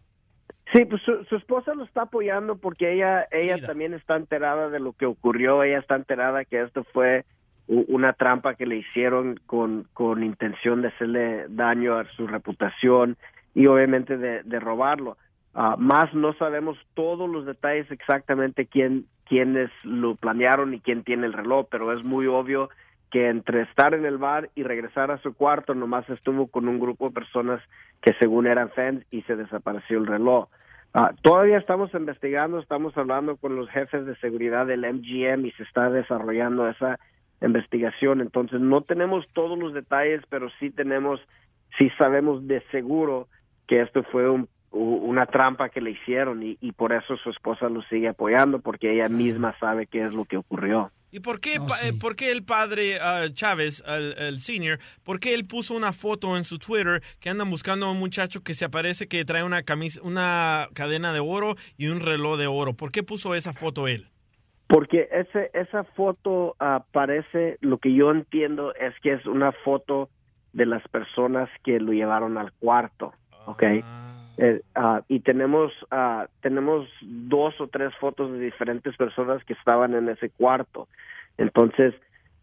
Sí, pues su, su esposa lo está apoyando porque ella ella también está enterada de lo que ocurrió, ella está enterada que esto fue una trampa que le hicieron con, con intención de hacerle daño a su reputación y obviamente de, de robarlo. Ah, más no sabemos todos los detalles exactamente quién quiénes lo planearon y quién tiene el reloj, pero es muy obvio que entre estar en el bar y regresar a su cuarto nomás estuvo con un grupo de personas que según eran fans y se desapareció el reloj. Ah, todavía estamos investigando, estamos hablando con los jefes de seguridad del MGM y se está desarrollando esa investigación. Entonces no tenemos todos los detalles, pero sí tenemos, sí sabemos de seguro que esto fue un- una trampa que le hicieron y, y por eso su esposa lo sigue apoyando porque ella misma sabe qué es lo que ocurrió. ¿Y por qué, pa- eh, por qué el padre ah, Chávez, el, el senior, por qué él puso una foto en su Twitter que andan buscando a un muchacho que se aparece que trae una camisa, una cadena de oro y un reloj de oro? ¿Por qué puso esa foto él? Porque ese, esa foto ah, parece, lo que yo entiendo es que es una foto de las personas que lo llevaron al cuarto, ¿ok? Eh, ah, y tenemos, ah, tenemos dos o tres fotos de diferentes personas que estaban en ese cuarto. Entonces,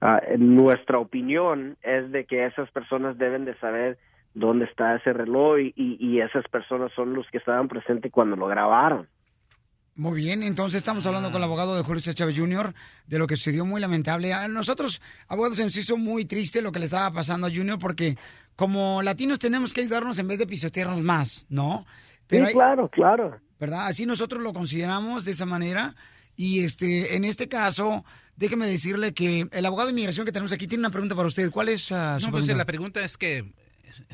ah, nuestra opinión es de que esas personas deben de saber dónde está ese reloj y- y esas personas son los que estaban presentes cuando lo grabaron. Muy bien, entonces estamos hablando con el abogado de Julio Chávez Jr. de lo que sucedió muy lamentable. A nosotros, abogados, se nos hizo muy triste lo que le estaba pasando a Junior porque como latinos tenemos que ayudarnos en vez de pisotearnos más, ¿no? Sí, claro, claro. ¿Verdad? Así nosotros lo consideramos de esa manera. Y este, en este caso, déjeme decirle que el abogado de inmigración que tenemos aquí tiene una pregunta para usted. ¿Cuál es ah, su No, pues pregunta? la pregunta es que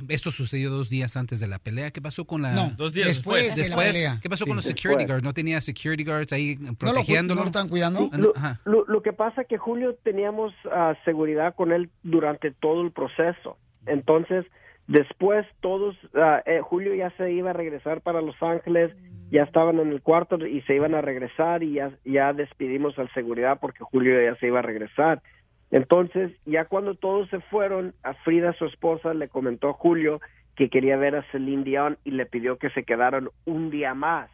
esto sucedió dos días antes de la pelea. ¿Qué pasó con la...? No, Dos días después de la pelea. ¿Qué pasó Sí. con los security Después. guards? ¿No tenía security guards ahí ¿No lo, protegiéndolo? ¿No lo están cuidando? Ah, Lo, lo- lo que pasa es que Julio teníamos ah, seguridad con él durante todo el proceso. Entonces, después todos, ah, eh, Julio ya se iba a regresar para Los Ángeles, ya estaban en el cuarto y se iban a regresar y ya, ya despidimos al seguridad porque Julio ya se iba a regresar. Entonces, ya cuando todos se fueron, a Frida, su esposa, le comentó a Julio que quería ver a Celine Dion y le pidió que se quedaran un día más.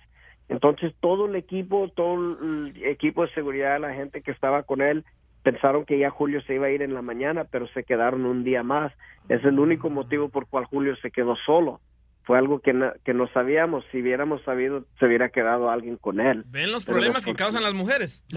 Entonces todo el equipo, todo el equipo de seguridad, la gente que estaba con él, pensaron que ya Julio se iba a ir en la mañana, pero se quedaron un día más. Es el único motivo por cual Julio se quedó solo. Fue algo que no, que no sabíamos. Si hubiéramos sabido, se hubiera quedado alguien con él. ¿Ven los Pero problemas que causan las mujeres?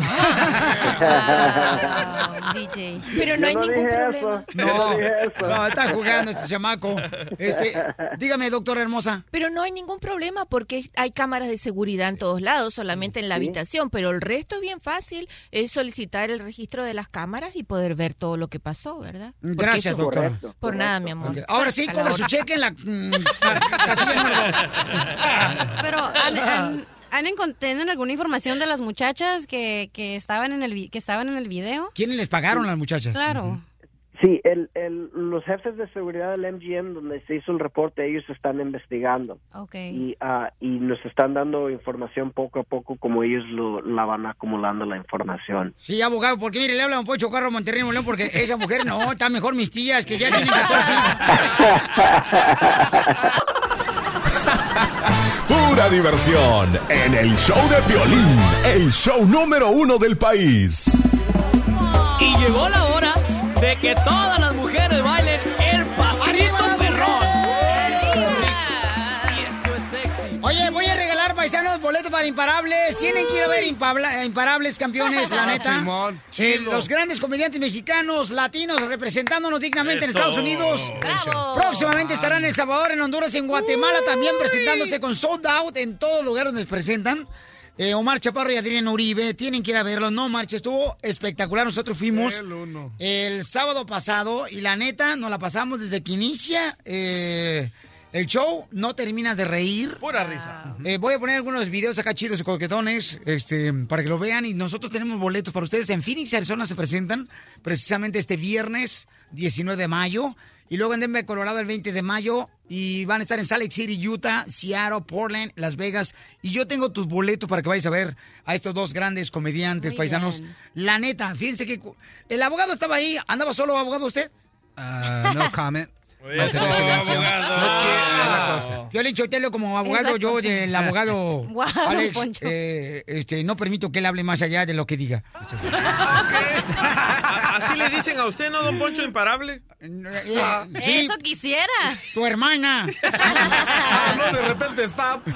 DJ. Pero no Yo hay no ningún dije problema. eso. No, eso. no, está jugando este chamaco. Este, dígame, doctora hermosa. Pero no hay ningún problema porque hay cámaras de seguridad en todos lados, solamente en la Sí. habitación. Pero el resto es bien fácil, es solicitar el registro de las cámaras y poder ver todo lo que pasó, ¿verdad? Porque Gracias, doctora. Correcto, Por nada, mi amor. Ahora sí, cobra su cheque en la mm, casilla número dos. Pero ¿han, han, han encont- tienen alguna información de las muchachas que, que estaban en el vi- que estaban en el video? ¿Quiénes les pagaron las muchachas? Claro. Sí, el, el, los jefes de seguridad del MGM, donde se hizo el reporte, ellos están investigando. Okay. y, ah, y nos están dando información poco a poco como ellos lo, la van acumulando la información. Sí, abogado, porque mire, le habla un Pocho Carro Monterrey, León, porque esa mujer no, está mejor mis tías, que ya tienen 14 Pura diversión en el show de violín, el show número uno del país. Y llegó la hora de que todas las mujeres bailen el pasito perrón. Y esto es sexy. Oye, voy a regalar paisanos boletos para imparables. Tienen que ir a ver Impabla- imparables campeones, la neta. Simón, Eh, los grandes comediantes mexicanos, latinos, representándonos dignamente en Eso. Estados Unidos. ¡Bravo! Próximamente estarán en El Salvador, en Honduras, en Guatemala, también presentándose con Sold Out en todo lugar donde se presentan. Eh, Omar Chaparro y Adrián Uribe. Tienen que ir a verlo. No marches, estuvo espectacular. Nosotros fuimos El uno. el sábado pasado y la neta nos la pasamos desde que inicia eh, el show. No terminas de reír. Pura risa. Eh, voy a poner algunos videos acá chidos y coquetones este, para que lo vean. Y nosotros tenemos boletos para ustedes. En Phoenix, Arizona se presentan precisamente este viernes 19 de mayo. Y luego en Denver, Colorado, el 20 de mayo. Y van a estar en Salt Lake City, Utah, Seattle, Portland, Las Vegas. Y yo tengo tus boletos para que vayas a ver a estos dos grandes comediantes Muy paisanos. bien. La neta, fíjense que el abogado estaba ahí. ¿Andaba solo, abogado, usted? Ah, no comment. Eso, Mantener silencio. abogado. No quiero- la cosa. Como abogado, yo del abogado Guau, Alex, Poncho. eh, este, no permito que él hable más allá de lo que diga. ¿A- ¿Así le dicen a usted, no, don Poncho Imparable? Sí. Eso quisiera. Tu hermana. no, de repente está.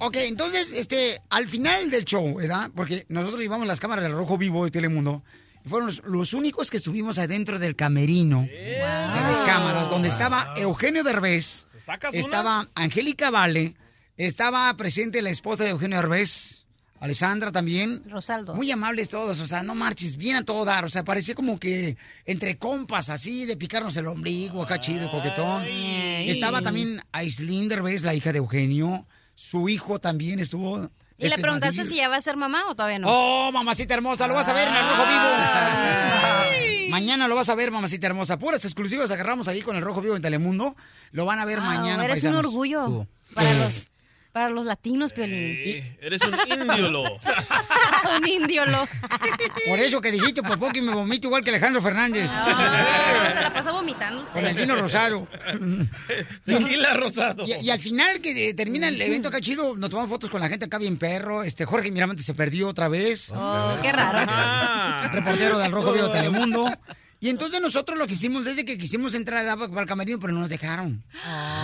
O- ok, entonces, este, al final del show, ¿verdad? Porque nosotros llevamos las cámaras del Rojo Vivo de Telemundo. Y fueron los, los únicos que estuvimos adentro del camerino de las cámaras, donde estaba Eugenio Derbez, sacas estaba Angélica Vale, estaba presente la esposa de Eugenio Derbez, Alessandra también. Rosaldo. Muy amables todos, o sea, no marches, bien a todo dar, o sea, parecía como que entre compas, así, de picarnos el ombligo, acá chido, coquetón. Ay. Estaba también Aislinn Derbez, la hija de Eugenio, su hijo también estuvo. ¿Y le este, preguntaste si ya va a ser mamá o todavía no? Oh, mamacita hermosa, lo vas a ver en el Rojo Vivo. Mañana lo vas a ver, mamacita hermosa. Puras exclusivas agarramos ahí con el Rojo Vivo en Telemundo. Lo van a ver Wow, mañana, Eres paisanos. un orgullo para los, para los latinos, Piolín. Eres un indiolo. un indiolo. Por eso que dijiste, por poco y me vomito igual que Alejandro Fernández. Ah, se la pasa vomitando usted. Con el vino rosado. Tequila rosado. Y, y al final que termina el evento acá chido, nos tomamos fotos con la gente acá bien perro. Este Jorge Miramante se perdió otra vez. Oh, qué raro. Reportero del Rojo Vivo Telemundo. Y entonces nosotros lo que hicimos desde que quisimos entrar a- para el camerino, pero no nos dejaron.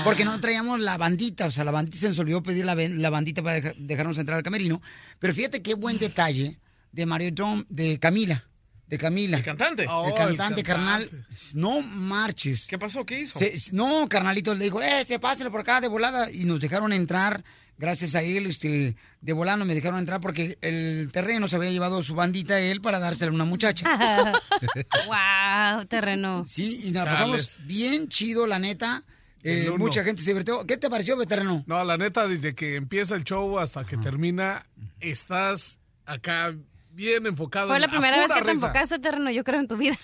Porque no traíamos la bandita, o sea, la bandita se nos olvidó pedir la, la bandita para deja- dejarnos entrar al camerino. Pero fíjate qué buen detalle de Mario Dom, de Camila. De Camila. ¿El cantante? El Oh, el cantante, carnal. No marches. ¿Qué pasó? ¿Qué hizo? Se- no, carnalito, le dijo, este, pásale por acá de volada. Y nos dejaron entrar, gracias a él, este, de volada me dejaron entrar porque el terreno se había llevado su bandita a él para dársela a una muchacha. wow, terreno. Sí, y nos la Chales. pasamos bien chido, la neta. Eh, mucha gente se divirtió. ¿Qué te pareció, veterano? No, la neta, desde que empieza el show hasta que termina, estás acá bien enfocado. Fue en la primera vez que te enfocaste, terreno, yo creo, en tu vida.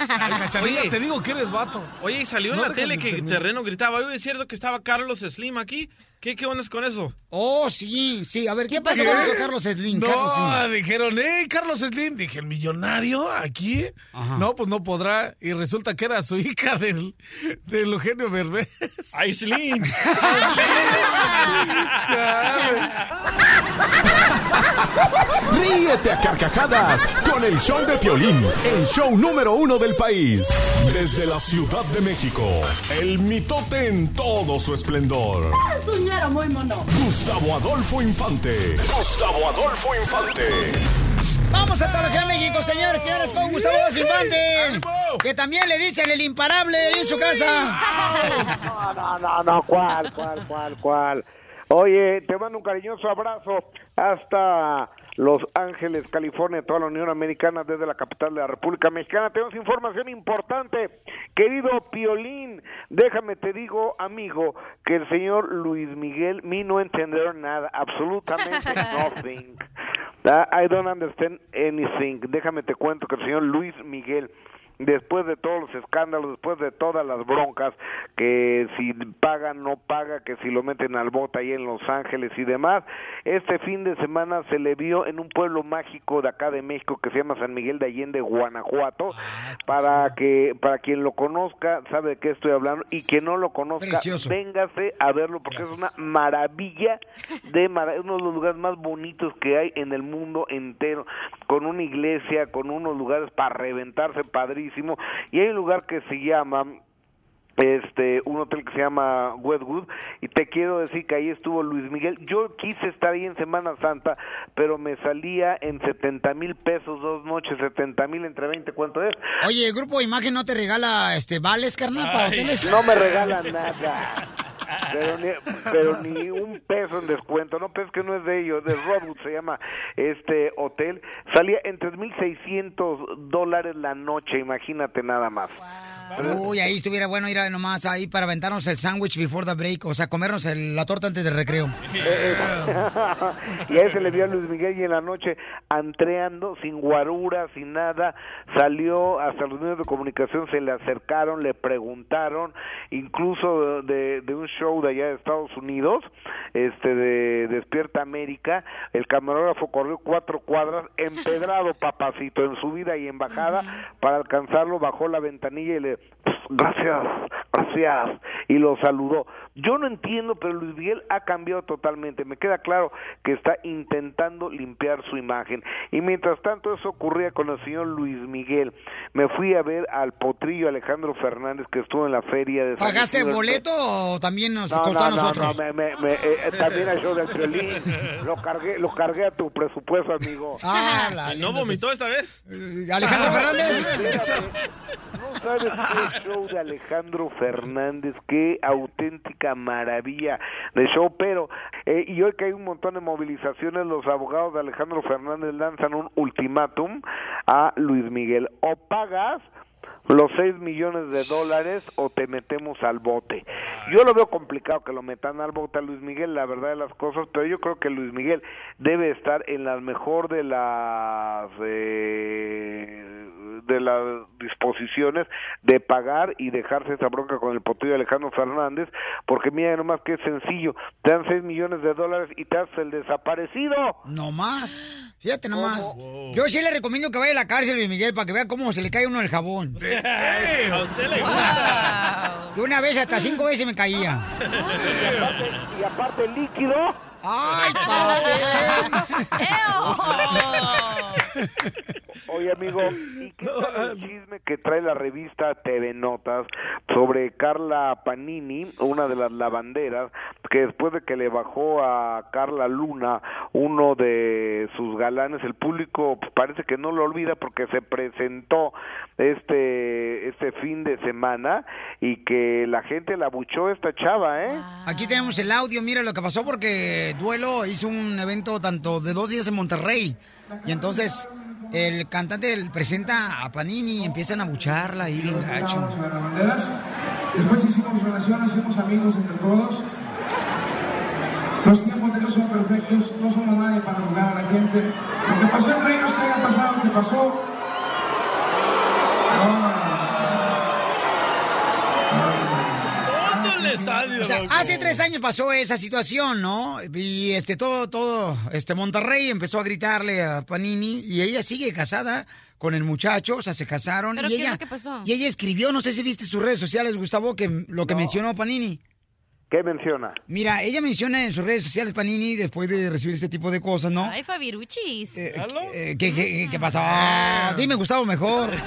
Ay, Oye. te digo que eres vato. Oye, y salió en la tele que. Terreno gritaba, oye, es cierto que estaba Carlos Slim aquí. ¿Qué, qué onda es con eso? Oh, sí, sí. A ver, ¿qué, pasó ¿Qué? con eso, Carlos Slim? No, Carlos Slim. dijeron, hey, Carlos Slim. Dije, ¿el millonario aquí? No, pues no podrá. Y resulta que era su hija del, del Eugenio Berbés. ¡Ay, Slim! Ríete a carcajadas con el show de Piolín, el show número uno del país. Desde la Ciudad de México, el mitote en todo su esplendor. Suñero muy mono. Gustavo Adolfo Infante. Gustavo Adolfo Infante. Vamos hasta la Ciudad de México, señores, señores, con Gustavo Adolfo Infante. Que también le dicen el imparable en su casa. No, no, no, no, cuál, cuál, cuál, cuál. Oye, te mando un cariñoso abrazo hasta Los Ángeles, California, toda la Unión Americana, desde la capital de la República Mexicana. Tenemos información importante. Querido Piolín, déjame te digo, amigo, que el señor Luis Miguel, me no entender nada, absolutamente nothing. Ah, I don't understand anything. Déjame te cuento que el señor Luis Miguel después de todos los escándalos, después de todas las broncas, que si paga, no paga, que si lo meten al bote ahí en Los Ángeles y demás, este fin de semana se le vio en un pueblo mágico de acá de México que se llama San Miguel de Allende, Guanajuato, para que, para quien lo conozca, sabe de qué estoy hablando, y quien no lo conozca, Precioso. véngase a verlo, porque es una maravilla de es uno de los lugares más bonitos que hay en el mundo entero, con una iglesia, con unos lugares para reventarse padrísimo, y hay un lugar que se llama este un hotel que se llama Westwood y te quiero decir que ahí estuvo Luis Miguel yo quise estar ahí en Semana Santa pero me salía en 70 mil pesos dos noches 70 mil entre 20 ¿cuánto es? Oye, el grupo Imagen no te regala este vales, carnal, para hoteles. no me regalan nada pero, ni, pero ni un peso en descuento, no, pues que no es de ellos, de Rodwood se llama este hotel, salía en 3.600 dólares la noche, imagínate nada más. Uy, ahí estuviera bueno ir a- nomás ahí para aventarnos el sándwich before the break, o sea, comernos el- la torta antes del recreo. y ahí se le vio a Luis Miguel y en la noche antreando, sin guarura, sin nada, salió hasta los medios de comunicación, se le acercaron, le preguntaron, incluso de, de un show de allá de Estados Unidos, este de Despierta América, el camarógrafo corrió cuatro cuadras, empedrado papacito en subida y en bajada, para alcanzarlo, bajó la ventanilla y le gracias, gracias, y lo saludó. Yo no entiendo, pero Luis Miguel ha cambiado totalmente. Me queda claro que está intentando limpiar su imagen. Y mientras tanto eso ocurría con el señor Luis Miguel, me fui a ver al potrillo Alejandro Fernández que estuvo en la feria de San ¿Pagaste Isidro. boleto o también nos No, costó a no, no, nosotros? no, me, me- me- eh, también al show del violín. Lo cargué, lo cargué a tu presupuesto, amigo. Ah, la ¿No vomitó esta vez? Alejandro Fernández. No sabes qué show de Alejandro Fernández, qué auténtica maravilla de show, pero eh, y hoy que hay un montón de movilizaciones, los abogados de Alejandro Fernández lanzan un ultimátum a Luis Miguel, o pagas los 6 millones de dólares o te metemos al bote. Yo lo veo complicado que lo metan al bote a Luis Miguel, la verdad de las cosas, pero yo creo que Luis Miguel debe estar en la mejor de las eh, de las disposiciones de pagar y dejarse esa bronca con el potrillo Alejandro Fernández, porque mira nomás que es sencillo, te dan 6 millones de dólares y te haces el desaparecido. No más. Fíjate nomás. Yo sí le recomiendo que vaya a la cárcel, Luis Miguel, para que vea cómo se le cae uno el jabón. a usted le gusta. De una vez hasta cinco veces me caía. Y aparte, y aparte líquido. ¡Ay, Oye, amigo, ¿y qué tal el chisme que trae la revista TV Notas sobre Carla Panini, una de las lavanderas, que después de que le bajó a Carla Luna uno de sus galanes, el público pues, parece que no lo olvida porque se presentó este este fin de semana y que la gente la buchó esta chava, ¿eh? Aquí tenemos el audio, mira lo que pasó porque Duelo hizo un evento tanto de dos días en Monterrey. Y entonces el cantante presenta a Panini y empiezan a bucharla ahí bien gacho. Después hicimos relaciones, hicimos amigos entre todos. Los tiempos de Dios son perfectos, no somos nadie para juzgar a la gente. Lo que pasó entre ellos, que haya pasado, que pasó. ¿Cuándo el estadio, O sea, loco? hace tres años pasó esa situación, ¿no? Y este todo, todo, este Monterrey empezó a gritarle a Panini y ella sigue casada con el muchacho, o sea, se casaron ¿Pero y qué es ella lo que pasó? y ella escribió, no sé si viste sus redes sociales, Gustavo, que lo que mencionó Panini. ¿Qué menciona? Mira, ella menciona en sus redes sociales Panini después de recibir este tipo de cosas, ¿no? Ay, Fabiruchis. Eh, ¿Qué, qué, qué pasó? Ah, dime, Gustavo, mejor.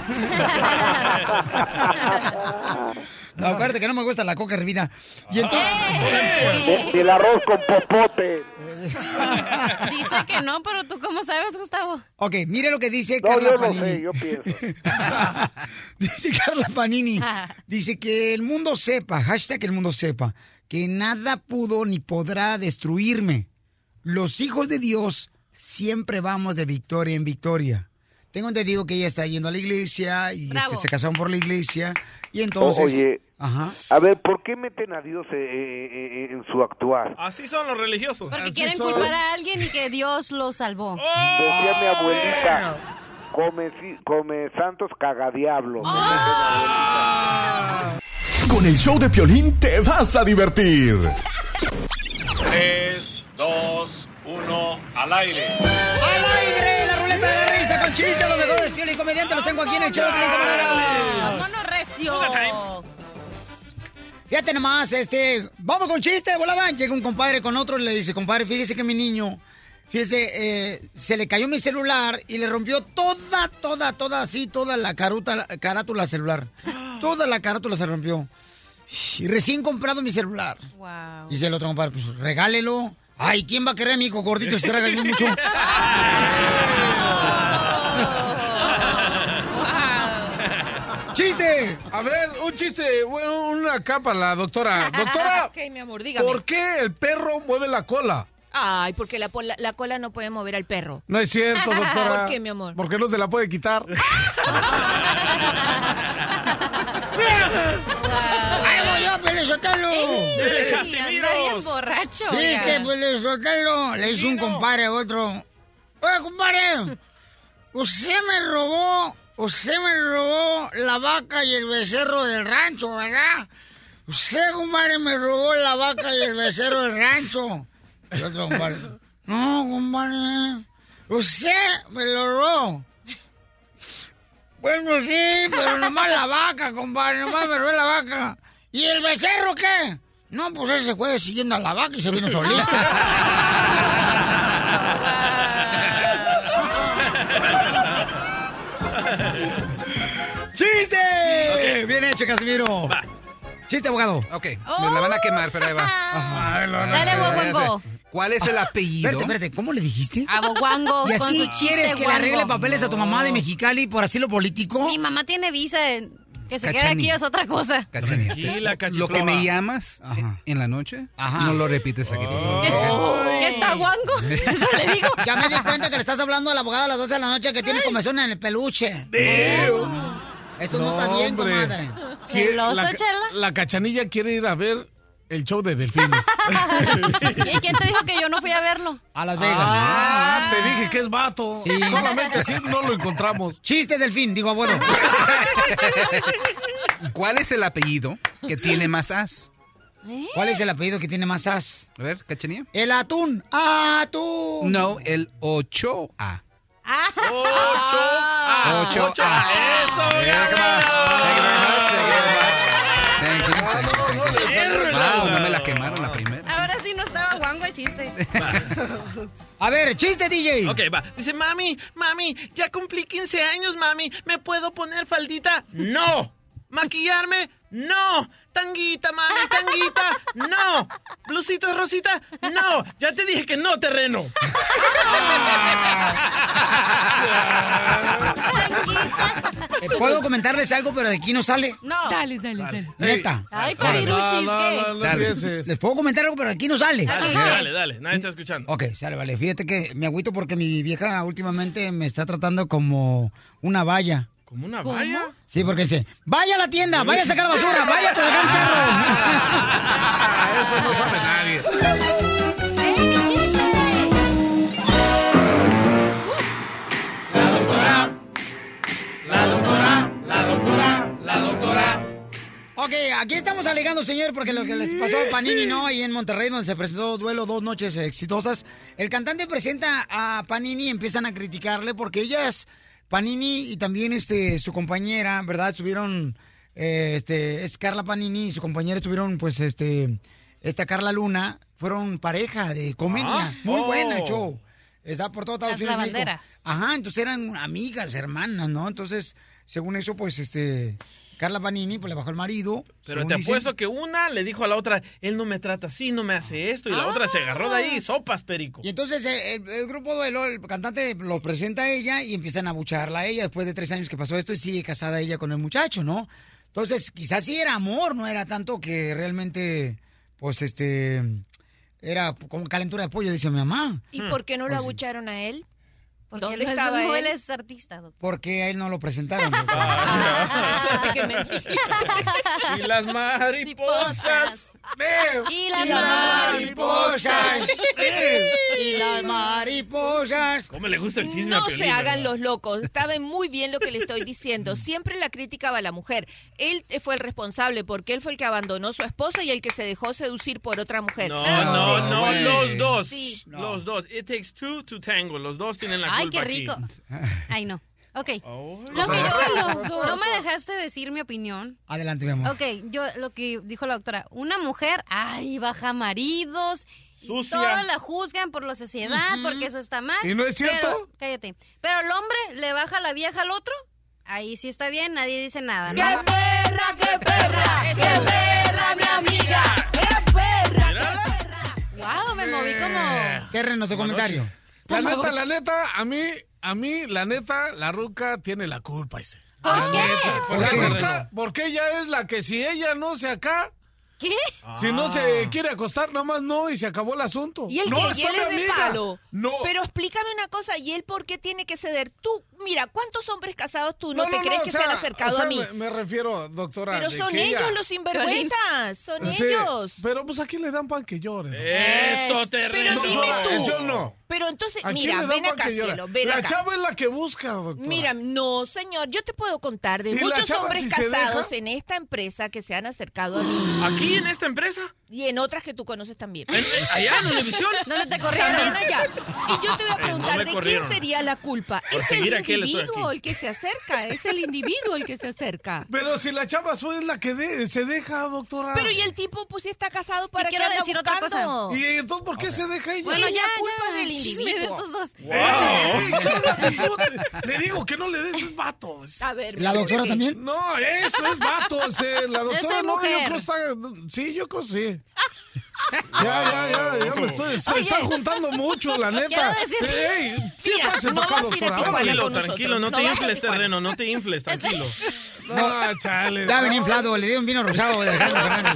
No, acuérdate que no me gusta la coca hervida. Y entonces... Y el arroz con popote. Dice que no, pero tú cómo sabes, Gustavo. Ok, mire lo que dice No, Carla yo no Panini. sé, yo pienso. dice Carla Panini. Dice que el mundo sepa, hashtag que el mundo sepa, que nada pudo ni podrá destruirme. Los hijos de Dios siempre vamos de victoria en victoria. Tengo entendido que ella está yendo a la iglesia y este, se casaron por la iglesia. Y entonces... Oye, Ajá. a ver, ¿por qué meten a Dios eh, eh, eh, en su actuar? Así son los religiosos. Porque quieren culpar a alguien y que Dios lo salvó. Decía mi abuelita, come, come santos cagadiablos. Con el show de Piolín te vas a divertir. 3, 2, 1, al aire. ¡Al aire! La ruleta de la risa con chistes, los mejores Piolín comediantes los tengo aquí en el show. Piolín, camarada. ¡Vámonos, recio! Fíjate nomás, este, vamos con chiste, volada. Llega un compadre con otro y le dice, compadre, fíjese que mi niño, fíjese, eh, se le cayó mi celular y le rompió toda, toda, toda, así, toda la caruta, carátula celular. Toda la carátula se rompió. Y recién comprado mi celular. Wow. Dice el otro compadre, pues regálelo. Ay, ¿quién va a querer a mi hijo gordito si se traga bien mucho? ¡Chiste! chiste. A ver, un chiste, bueno, una acá para la doctora. Doctora, ok, mi amor, dígame. ¿por qué el perro mueve la cola? Ay, porque la, pola- la cola no puede mover al perro. No es cierto, doctora. ¿Por qué, mi amor? Porque no se la puede quitar. Bien borracho. Chiste, oiga. Pelizotelo. Le hizo un compadre a otro. Oye, compadre, usted me robó, usted me robó la vaca y el becerro del rancho, ¿verdad? Usted, compadre, me robó la vaca y el becerro del rancho. El otro compadre. No, compadre. Usted me lo robó. Bueno, sí, pero nomás la vaca, compadre, nomás me robé la vaca. ¿Y el becerro qué? No, pues ese fue siguiendo a la vaca y se vino solito. ¡Chiste! Bien hecho, Casimiro. Chiste, abogado. Ok, me la van a quemar, pero ahí va. Dale, guaguango. ¿Cuál es el apellido? Espérate, espérate, ¿cómo le dijiste? Aboguango ¿Y con así su quieres que le arregle guango. papeles a tu mamá de Mexicali por asilo político? Mi mamá tiene visa. en- Que se quede aquí es otra cosa. Cachanilla. Tranquila, Lo que me llamas eh, en la noche, no lo repites aquí. ¿Qué está, qué está guango? Eso le digo. Ya me di cuenta que le estás hablando a la abogada a las 12 de la noche que tienes comezón en el peluche. Esto no, está bien, comadre. Que la, la cachanilla quiere ir a ver el show de delfines. ¿Y quién te dijo que yo no fui a verlo? A Las Ah, te dije que es vato. Sí. Solamente así no lo encontramos. Chiste delfín, digo abuelo. ¿Cuál es el apellido que tiene más as? ¿Cuál es el apellido que tiene más as? A ver, Cachanilla. El atún. ¡Atún! No, el 8A. Ocho. Ah, Ocho. ocho. Ah. Eso, A ver, chiste, DJ. Ok, va. Dice, mami, mami, ya cumplí 15 años, mami. ¿Me puedo poner faldita? No. ¿Maquillarme? No. Tanguita, mami, tanguita. No. ¿Blusita rosita? No. Ya te dije que no, terreno. Eh, ¿Puedo comentarles algo, pero de aquí no sale? No. Dale, dale, dale. Neta. Ay, no, ¿qué? Les puedo comentar algo, pero de aquí no sale. Dale. Dale, dale. Nadie está escuchando. Ok, sale, vale. Fíjate que me agüito porque mi vieja últimamente me está tratando como una valla. ¿Como una ¿Cómo? valla? Sí, porque dice, vaya a la tienda, vaya a sacar basura, vaya a el carro. Ah, eso no sabe nadie. Aquí estamos alegando, señor, porque lo que les pasó a Panini, ¿no? Ahí en Monterrey, donde se presentó duelo dos noches exitosas. El cantante presenta a Panini y empiezan a criticarle porque ellas, Panini y también este su compañera, ¿verdad? Estuvieron, eh, este, es Carla Panini y su compañera estuvieron, pues, este, esta Carla Luna, fueron pareja de comedia. Ah. Muy Oh. buena el show. Está por todo Estados Las Unidos. Ajá, entonces eran amigas, hermanas, ¿no? Entonces, según eso, pues, este, Carla Panini, pues le bajó el marido. Pero te dicen. apuesto que una le dijo a la otra, él no me trata así, no me hace esto, y la otra se agarró de ahí, sopas, perico. Y entonces eh, el, el grupo Duelo, el cantante lo presenta a ella y empiezan a bucharla a ella después de tres años que pasó esto y sigue casada ella con el muchacho, ¿no? Entonces, quizás sí era amor, no era tanto que realmente, pues, este, era como calentura de pollo, dice mi mamá. ¿Y por qué no lo Pues abucharon a él? Porque ¿Dónde él estaba no, él? él es artista, doctor. Porque a él no lo presentaron. Ah, suerte que me Y las mariposas. Y las Y las mariposas. y las mariposas. ¿Cómo le gusta el chisme No a Piolín, se hagan verdad? los locos. Saben muy bien lo que le estoy diciendo. Siempre la crítica va a la mujer. Él fue el responsable porque él fue el que abandonó a su esposa y el que se dejó seducir por otra mujer. No, no, no, güey. los dos. Sí. Los dos. It takes two to tango. Los dos tienen la Ay, culpa qué rico. aquí. Ay, no. Ok. Oh. Lo que yo, dos. no me dejaste decir mi opinión. Adelante, mi amor. Ok, yo lo que dijo la doctora, una mujer, ay, baja maridos, y Sucia. todos la juzgan por la sociedad, porque eso está mal. ¿Y no es cierto? Pero, cállate. Pero el hombre le baja la vieja al otro, ahí sí está bien, nadie dice nada. ¿no? ¡Qué perra, qué perra! ¡Qué perra, mi amiga! ¡Qué perra! Wow, me moví como... Terreno, tu comentario. La neta, la neta, a mí, a mí, la neta, la ruca tiene la culpa, ese. ¿Por qué? ¿Por ¿Por qué? qué? Porque- Porque ella es la que si ella no se acá, ¿Qué? si no se Ah. quiere acostar, nomás no y se acabó el asunto. Y él no, que y él es de amiga. palo. No. Pero explícame una cosa, ¿y él por qué tiene que ceder? Tú, mira, ¿cuántos hombres casados tú no, No, te no, crees no, que o se han acercado o sea, a mí? Me, me refiero, doctora. Pero son ellos ella- los sinvergüenzas, son Sí, ellos. Pero pues aquí le dan pan que llore. Eso, Es- Pero dime tú. Yo no. Pero entonces, ¿A quién mira, le dan ven acá, cielo, ven La acá. chava es la que busca, doctora. Mira, no, señor, yo te puedo contar de ¿Y la muchos chava hombres si casados en esta empresa que se han acercado a mí. ¿Aquí en esta empresa? Y en otras que tú conoces también. ¿En- en- allá en Univisión? ¿Dónde te corrieron? También allá. Y yo te voy a me ¿de quién corrieron. sería la culpa? Por Es el individuo el que se acerca, es el individuo el que se acerca. Pero si la chava es la que de- se deja, doctora. Pero y el tipo pues sí está casado para Y quiero decir otra buscando? ¿Y entonces por qué se deja ella? Bueno, ya, culpa ya. del chisme individuo. de estos dos. Te- Le digo que no le des es vato. Es- A ver, ¿La doctora ¿qué? también? No, eso es vato. ese, la doctora no, yo creo que está. Sí, yo creo que sí. Ya, ya, ya, ya me estoy. Se Oye. están juntando mucho, la neta. Quiero decir- Ey, sí, Mira, pase no para acá, vas a ir a doctora. Tijuana Tranquilo, con tranquilo, no No te vas a infles, Tijuana. terreno, no te infles, tranquilo. No, chale. Ya ven inflado, le dio un vino rosado de Alejandro Fernández.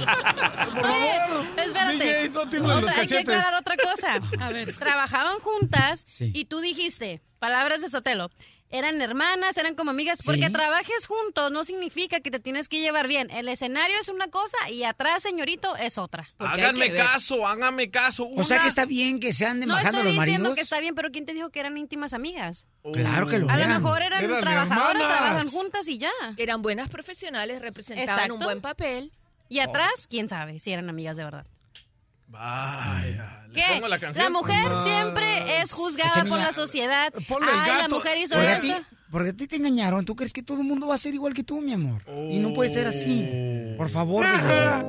Por favor. Espérate. DJ, no Otra- los hay que cachetes. aclarar otra cosa. A ver, trabajaban juntas Sí. y tú dijiste, palabras de Sotelo, eran hermanas, eran como amigas, porque Sí. trabajes juntos no significa que te tienes que llevar bien. El escenario es una cosa y atrás, señorito, es otra. Porque Háganme caso, háganme caso. O sea que está bien que se anden No bajando estoy los diciendo maridos. que está bien, pero ¿quién te dijo que eran íntimas amigas? Claro que lo A lo mejor eran, Eran trabajadoras, hermanas. trabajan juntas y ya. Eran buenas profesionales, representaban Exacto. un buen papel. Y atrás, quién sabe si eran amigas de verdad. Vaya. ¿le ¿Qué? pongo la canción? mujer Más. siempre es juzgada por la sociedad. ponle el Ay, la mujer hizo Porque a, ti, eso. porque a ti te engañaron. ¿Tú crees que todo el mundo va a ser igual que tú, mi amor? Y no puede ser así. Por favor, bebé.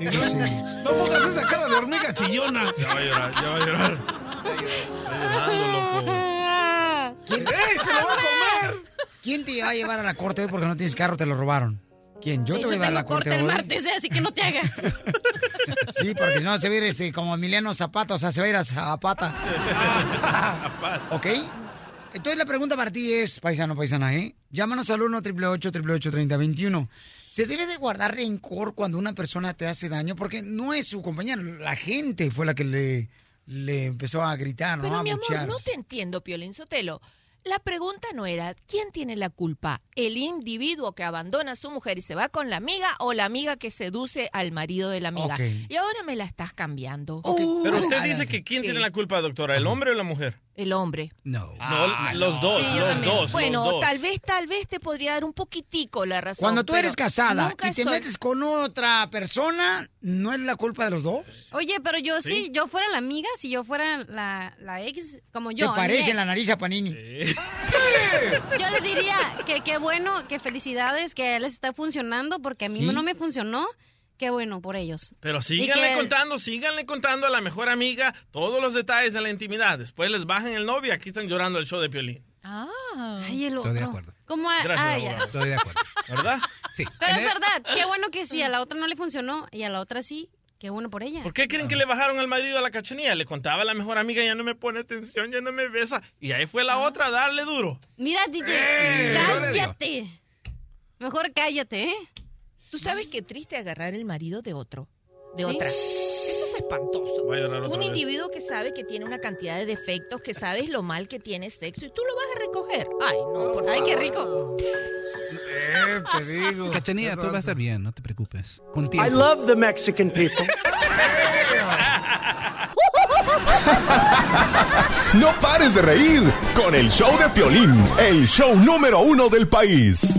Y no, no pongas esa cara de hormiga chillona. Ya va a llorar, ya va a llorar. Está llorando, loco. ¿Quién, ¡Ey, se lo va a comer! quién te va a llevar a la corte hoy porque no tienes carro? Te lo robaron. ¿Quién? Yo De te voy a hecho, llevar a tengo la corte corte el hoy. martes, eh, así que no te hagas. Sí, porque si no se va a ir este, como Emiliano Zapata, o sea, se va a ir a Zapata. ¿Ok? Entonces la pregunta para ti es, paisano, paisana, ¿eh? Llámanos al 1 888 3021 ¿Se debe de guardar rencor cuando una persona te hace daño? Porque no es su compañero, la gente fue la que le, le empezó a gritar, ¿no? Pero a mi amor, no te entiendo, Piolín Sotelo. La pregunta no era quién tiene la culpa, el individuo que abandona a su mujer y se va con la amiga o la amiga que seduce al marido de la amiga. Y ahora me la estás cambiando. Pero usted dice que ¿quién Sí. tiene la culpa, doctora? ¿El hombre o la mujer? El hombre. No. no, los dos, Sí, yo los también. dos. Bueno, los dos. tal vez, tal vez te podría dar un poquitico la razón. Cuando tú eres casada y te soy- metes con otra persona, ¿no es la culpa de los dos? Oye, pero yo ¿Sí? sí, yo fuera la amiga, si yo fuera la, la ex, como yo. te parece ex, la nariz a Panini. Yo le diría que qué bueno, que felicidades, que les está funcionando, porque a mí ¿Sí? no me funcionó. Qué bueno por ellos. Pero síganle que- contando, síganle contando a la mejor amiga todos los detalles de la intimidad. Después les bajan el novio y aquí están llorando el show de Piolín. Ah. Ay, el otro. Estoy de acuerdo. ¿Cómo? a- Gracias, ah, ya. Estoy de acuerdo. ¿Verdad? Sí. Pero es el- verdad, qué bueno que sí, a la otra no le funcionó y a la otra sí, qué bueno por ella. ¿Por qué creen que le bajaron al marido a la cachanilla? Le contaba a la mejor amiga, ya no me pone atención, ya no me besa. Y ahí fue la otra a darle duro. Mira, DJ, Eh, cállate. Mejor cállate, ¿eh? Tú sabes qué triste agarrar el marido de otro, de ¿Sí? otra. Eso es espantoso. Voy a llorar otra Un vez. individuo que sabe que tiene una cantidad de defectos, que sabes lo mal que tiene sexo y tú lo vas a recoger. Ay, no, por Ay, favor. qué rico. Eh, te digo. Cachanilla, tú vas a estar bien, no te preocupes. Con I love the Mexican people. No pares de reír con el show de Piolín, el show número uno del país.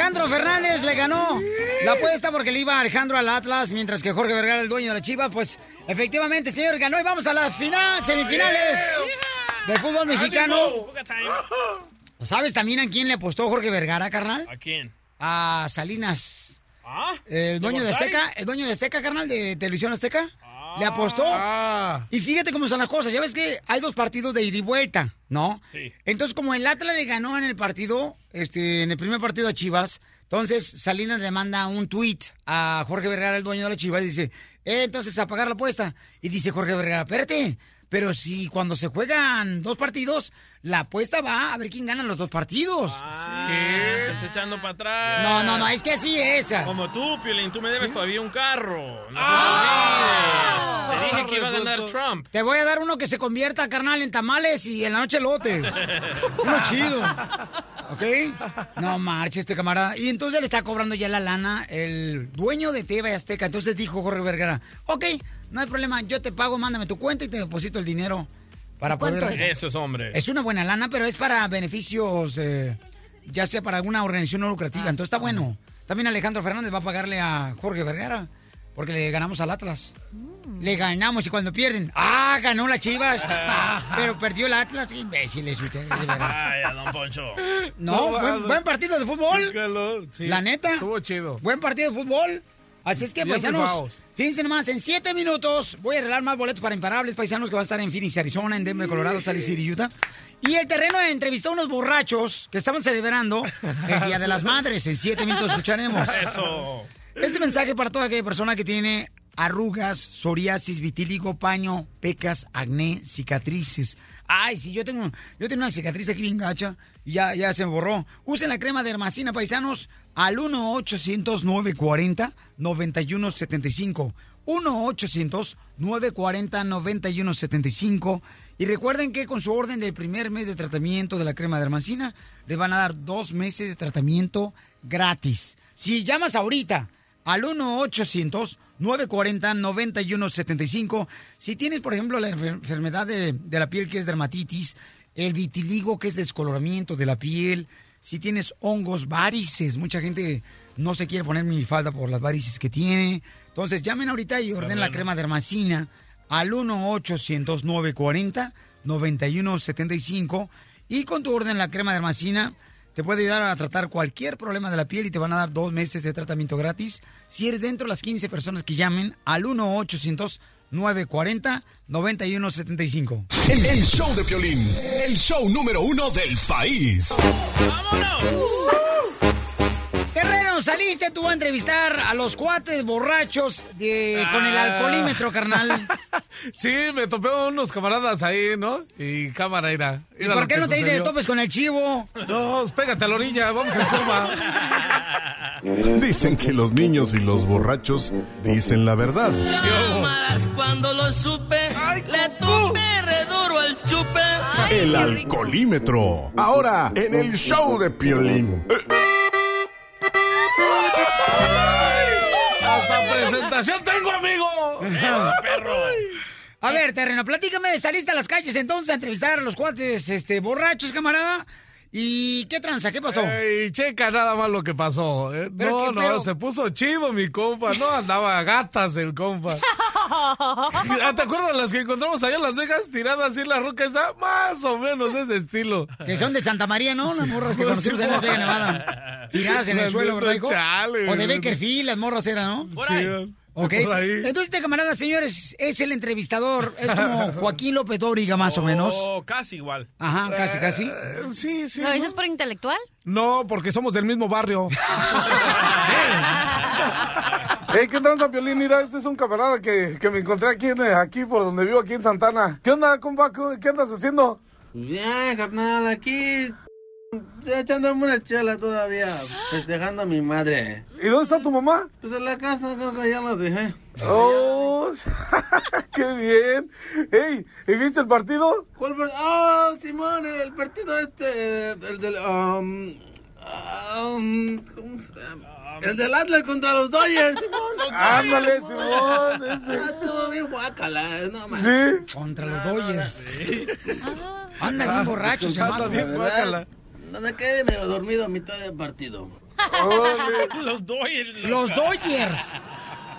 Alejandro Fernández le ganó la apuesta porque le iba Alejandro al Atlas, mientras que Jorge Vergara, el dueño de la Chiva, pues efectivamente, señor, ganó y vamos a las final, semifinales de fútbol mexicano. ¿Sabes también a quién le apostó Jorge Vergara, carnal? ¿A quién? A Salinas. ¿Ah? El dueño de? Azteca, el dueño de Azteca, carnal, de Televisión Azteca. Le apostó. Ah, Y fíjate cómo son las cosas. Ya ves que hay dos partidos de ida y vuelta, ¿no? Sí. Entonces, como el Atlas le ganó en el partido, este, en el primer partido a Chivas, entonces Salinas le manda un tweet a Jorge Vergara, el dueño de la Chivas, y dice, eh, entonces a pagar la apuesta. Y dice Jorge Vergara, espérate, Pero si cuando se juegan dos partidos, la apuesta va a ver quién gana los dos partidos. Ah, te está echando para atrás. No, no, no, es que así es. Como tú, Piolín, tú me debes todavía un carro. No te Ah. Te dije que iba a ganar Trump. Te voy a dar uno que se convierta, carnal, en tamales y en la noche lotes. Uno chido. ¿Ok? No marche este camarada. Y entonces le está cobrando ya la lana el dueño de TV Azteca. Entonces dijo Jorge Vergara, ok, no hay problema, yo te pago, mándame tu cuenta y te deposito el dinero para poder... Eso es hombre. Es una buena lana, pero es para beneficios, eh, ya sea para alguna organización no lucrativa. Entonces está bueno. También Alejandro Fernández va a pagarle a Jorge Vergara porque le ganamos al Atlas. Le ganamos y cuando pierden, ¡ah! Ganó la Chivas. pero perdió el Atlas, imbéciles ustedes, de verdad. Ay, a don Poncho. No, buen, buen partido de fútbol. Sí, La neta. Estuvo chido. Buen partido de fútbol. Así es que, Bien paisanos, fíjense nomás, en siete minutos voy a arreglar más boletos para imparables paisanos que va a estar en Phoenix, Arizona, en Denver, Colorado, Salt City, Utah. Y el terreno entrevistó a unos borrachos que estaban celebrando el Día de las Madres. En siete minutos escucharemos. Eso. Este mensaje para toda aquella persona que tiene arrugas, psoriasis, vitíligo, paño, pecas, acné, cicatrices. Ay, si yo tengo, yo tengo una cicatriz aquí bien gacha ya, ya se me borró. Usen la crema de Hermacina, paisanos, al 1-800-940-9175. 1-800-940-9175. Y recuerden que con su orden del primer mes de tratamiento de la crema de Hermacina, le van a dar dos meses de tratamiento gratis. Si llamas ahorita al 1-800-940-9175. Si tienes, por ejemplo, la enfer- enfermedad de, de la piel que es dermatitis, el vitiligo que es descoloramiento de la piel, si tienes hongos, varices, mucha gente no se quiere poner minifalda por las varices que tiene. Entonces llamen ahorita y ordenen la crema de Hermacina al 1-800-940-9175 y con tu orden la crema de Hermacina te puede ayudar a tratar cualquier problema de la piel y te van a dar dos meses de tratamiento gratis si eres dentro de las 15 personas que llamen al 1-800-940-9175. El, el show de Piolín, el show número uno del país. Terreno, saliste tú a entrevistar a los cuates borrachos de, con el Ah. alcoholímetro, carnal. Sí, me topé unos camaradas ahí, ¿no? Y cámara, ira. ¿Y por qué no te dices de topes con el chivo? No, pégate a la orilla, vamos en curva. Dicen que los niños y los borrachos dicen la verdad. Cámaras cuando lo supe, le tuve El alcoholímetro. Ahora en el show de Piolín. Hasta presentación tengo, amigo. perro. A ver, terreno, platícame, saliste a las calles entonces a entrevistar a los cuates este, borrachos, camarada. ¿Y qué tranza? ¿Qué pasó? Ey, checa nada más lo que pasó. ¿eh? No, no, pero- se puso chido mi compa. No, andaba a gatas el compa. Ah, ¿Te acuerdas las que encontramos allá en Las Vegas tiradas así en la roca esa? Más o menos de ese estilo. Que son de Santa María, ¿no? Las morras que conocimos en Las Vegas, Nevada. Tiradas en el suelo, ¿verdad, hijo? chale. O de Bakerfield, las morras eran, ¿no? Sí, Ok. ahí. Entonces, este camarada, señores, es el entrevistador. Es como Joaquín López Dóriga, más o menos. Oh, casi igual. Ajá, casi, casi. Eh, Sí, sí. ¿Lo dices por intelectual? No, porque somos del mismo barrio. Hey, ¿qué tranza, Piolín? Mira, este es un camarada que, que me encontré aquí, en, aquí por donde vivo, aquí en Santana. ¿Qué onda, compa? ¿Qué qué andas haciendo? Bien, carnal, aquí echándome una chela todavía, festejando a mi madre. ¿Y dónde está tu mamá? Pues en la casa, creo que ya la dejé. ¡Oh! ¡Qué bien! ¡Ey! ¿y viste el partido? ¿Cuál partido? ¡Oh, Simón, el partido este, el del... um, um, ¿cómo se llama? El del Atlas contra los Dodgers, Simón. Ándale, Simón, ese. Ah, estuvo bien guácala, no más. Sí. Contra los Dodgers. Anda bien borracho, Anda chamaco. bien guácala. No me quedé medio dormido a mitad del partido. Los Dodgers. Los Dodgers.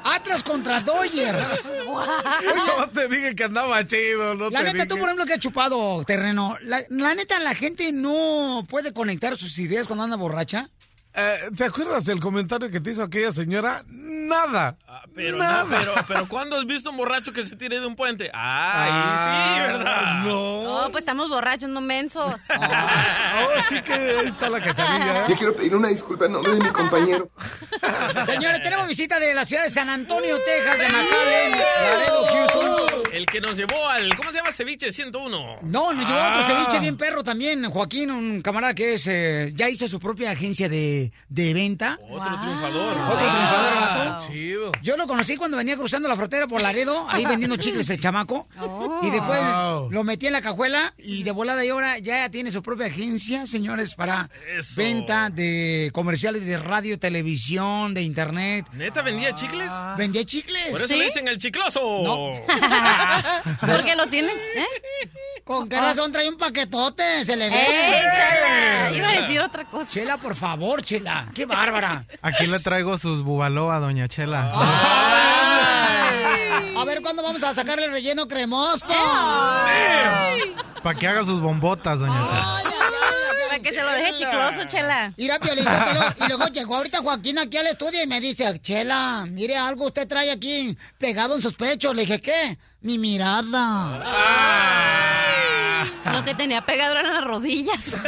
Atlas contra Dodgers. No te dije que andaba chido, no La te neta, dije. tú, por ejemplo, que has chupado terreno, la, la neta, la gente no puede conectar sus ideas cuando anda borracha. Eh, ¿Te acuerdas el comentario que te hizo aquella señora? Nada. Pero, Nada. no, pero, pero ¿cuándo has visto un borracho que se tire de un puente? Ah, ahí sí, ¿verdad? No. Oh, pues estamos borrachos, no mensos. Oh, sí que está la cacharilla. Yo quiero pedir una disculpa en nombre de mi compañero. Señores, tenemos visita de la ciudad de San Antonio, Texas, de McAllen, Laredo, Houston. El que nos llevó al, ¿cómo se llama? Ceviche 101. No, nos llevó Ah. otro ceviche bien perro también. Joaquín, un camarada que es, eh, ya hizo su propia agencia de, de venta. Otro triunfador. Otro triunfador. Chido. Yo lo conocí cuando venía cruzando la frontera por Laredo, ahí vendiendo chicles el chamaco. Oh. Y después Wow. lo metí en la cajuela y de volada y ahora ya tiene su propia agencia, señores, para Eso. venta de comerciales de radio, televisión, de internet. ¿Neta vendía chicles? ¿Vendía chicles? Por eso le dicen el chicloso. ¿Por qué lo tienen? ¿Eh? ¿Con qué razón trae un paquetote? Se le ve. ¡Ey, Chela! Iba a decir otra cosa. Chela, por favor, Chela. ¡Qué bárbara! Aquí le traigo sus bubaló a Doña Chela. A ver, ¿cuándo vamos a sacarle el relleno cremoso? Para que haga sus bombotas, Doña Chela. Para que se lo deje chicloso, Chela. Mira, y luego llegó ahorita Joaquín aquí al estudio y me dice, Chela, mire algo usted trae aquí pegado en sus pechos. Le dije, ¿qué? Mi mirada. Lo que tenía pegado eran las rodillas.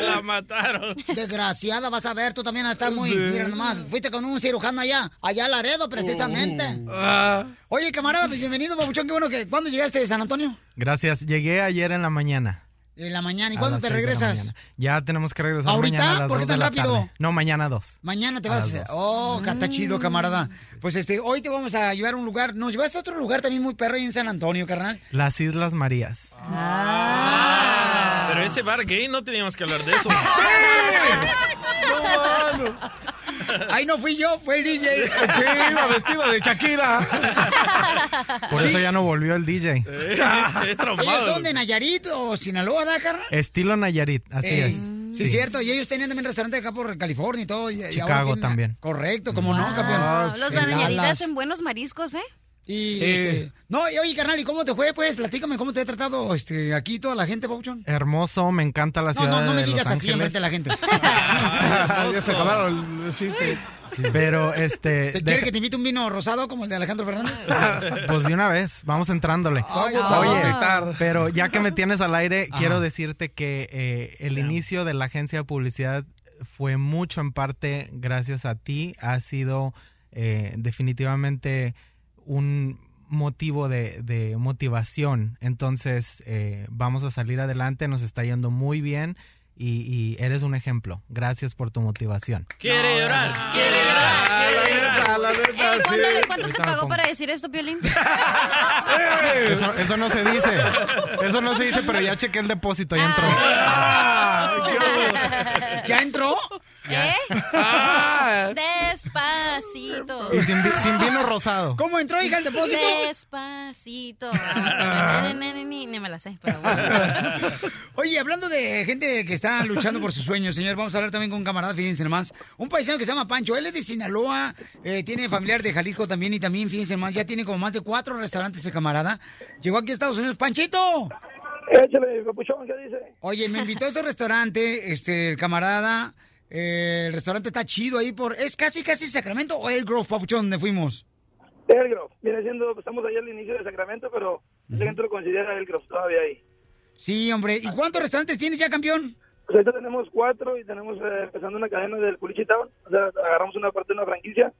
La mataron. Desgraciada, vas a ver, tú también estás muy... Mira nomás, fuiste con un cirujano allá, allá a Laredo, precisamente. Ah. Oye, camarada, pues bienvenido, babuchón, qué bueno que... ¿Cuándo llegaste de San Antonio? Gracias. Llegué ayer en la mañana. En la mañana. ¿Y a cuándo te regresas? Ya tenemos que regresar ¿Ahorita? mañana a las ¿Por qué tan rápido? No, mañana dos. Mañana te A vas. Oh, que está chido, camarada. Pues este, hoy te vamos a llevar a un lugar. Nos llevaste a otro lugar también muy perro ahí en San Antonio, carnal. Las Islas Marías. Pero ese bar gay no teníamos que hablar de eso. Ahí no fui yo, fue el DJ. Sí, iba vestido de Shakira. Por eso ya no volvió el DJ. Ellos son de Nayarit o Sinaloa, ¿da, carnal? Estilo Nayarit, así Eh, es. Sí, cierto. Y ellos tenían también restaurante acá por California y todo. y- y ahora Chicago tienen- también. Correcto, como no, Ah, campeón. los de En Nayarit Dallas. hacen buenos mariscos, ¿eh? Y, este, no, y oye, carnal, ¿y cómo te fue? Pues platícame cómo te ha tratado este, aquí toda la gente, Pauchón. Hermoso, me encanta la No, ciudad no, no me de digas Los así enfrente de la gente. ya se acabaron los chistes. Pero este. ¿Te de- quiere que te invite un vino rosado como el de Alejandro Fernández? Pues de una vez, vamos entrándole. Ay, Vamos a Oye, pero ya que me tienes al aire, Ajá. quiero decirte que eh, el inicio de la agencia de publicidad fue mucho en parte gracias a ti. Ha sido eh, definitivamente un motivo de, de motivación. Entonces, eh, vamos a salir adelante, nos está yendo muy bien y, y eres un ejemplo. Gracias por tu motivación. Quiere llorar. ¿Quiere Ah, la neta, la neta, ¿Cuánto, sí. cuánto te pagó para decir esto, Piolín? Eso, eso no se dice. Eso no se dice, pero ya chequé el depósito y entró. ¿Ya entró? ¿Eh? Ah, Despacito. Y sin, vi- sin vino rosado. ¿Cómo entró, hija, el depósito? Despacito. Vamos a ver. Ni, ni, ni, ni me la sé, pero bueno. Oye, hablando de gente que está luchando por sus sueños, señor, vamos a hablar también con un camarada, fíjense nomás. Un paisano que se llama Pancho, él es de Sinaloa, eh, tiene familiar de Jalisco también y también, fíjense nomás, ya tiene como más de cuatro restaurantes el camarada. Llegó aquí a Estados Unidos. ¡Panchito! Échale, papuchón, ¿qué dice? Oye, me invitó a ese restaurante, este, el camarada. Eh, el restaurante está chido ahí por... ¿Es casi, casi Sacramento o El Grove, Papuchón, donde fuimos? El Grove. Viene siendo, estamos ahí al inicio de Sacramento, pero la gente lo considera El Grove todavía ahí. Sí, hombre. ¿Y cuántos restaurantes tienes ya, campeón? Pues ahorita tenemos cuatro y tenemos eh, empezando una cadena del Culichi Town. O sea, agarramos una parte de una franquicia.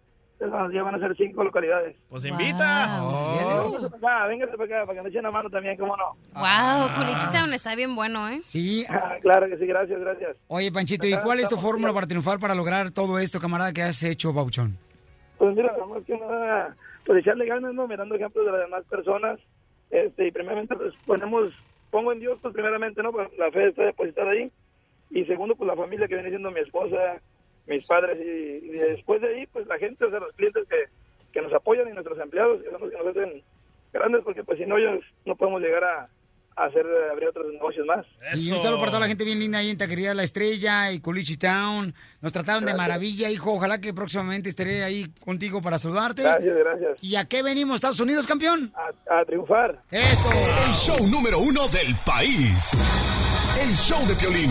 Entonces ya van a ser cinco localidades. Pues invita. Véngase para acá, véngase para acá, para que me echen la mano también, ¿cómo no? Wow, Culichitown está bien bueno, ¿eh? Sí. claro que sí, gracias, gracias. Oye, Panchito, ¿y cuál es tu fórmula para triunfar, para lograr todo esto, camarada, que has hecho, Pauchón? Pues mira, más que nada, pues echarle ganas, ¿no? Mirando ejemplos de las demás personas. Este, y primeramente, pues ponemos, pongo en Dios, pues primeramente, ¿no? Pues la fe está depositada ahí. Y segundo, pues la familia que viene siendo mi esposa, mis padres. Y, y después de ahí, pues la gente, o sea, los clientes que, que nos apoyan y nuestros empleados, que son los que nos hacen grandes, porque pues si no, ellos no podemos llegar a, a hacer, a abrir otros negocios más. Sí, un saludo para toda la gente bien linda ahí en Taquería La Estrella y Culichi Town. Nos trataron de maravilla, hijo. Ojalá que próximamente estaré ahí contigo para saludarte. Gracias, gracias. ¿Y a qué venimos, Estados Unidos, campeón? A, a triunfar. Eso. El show número uno del país. El show de Piolín.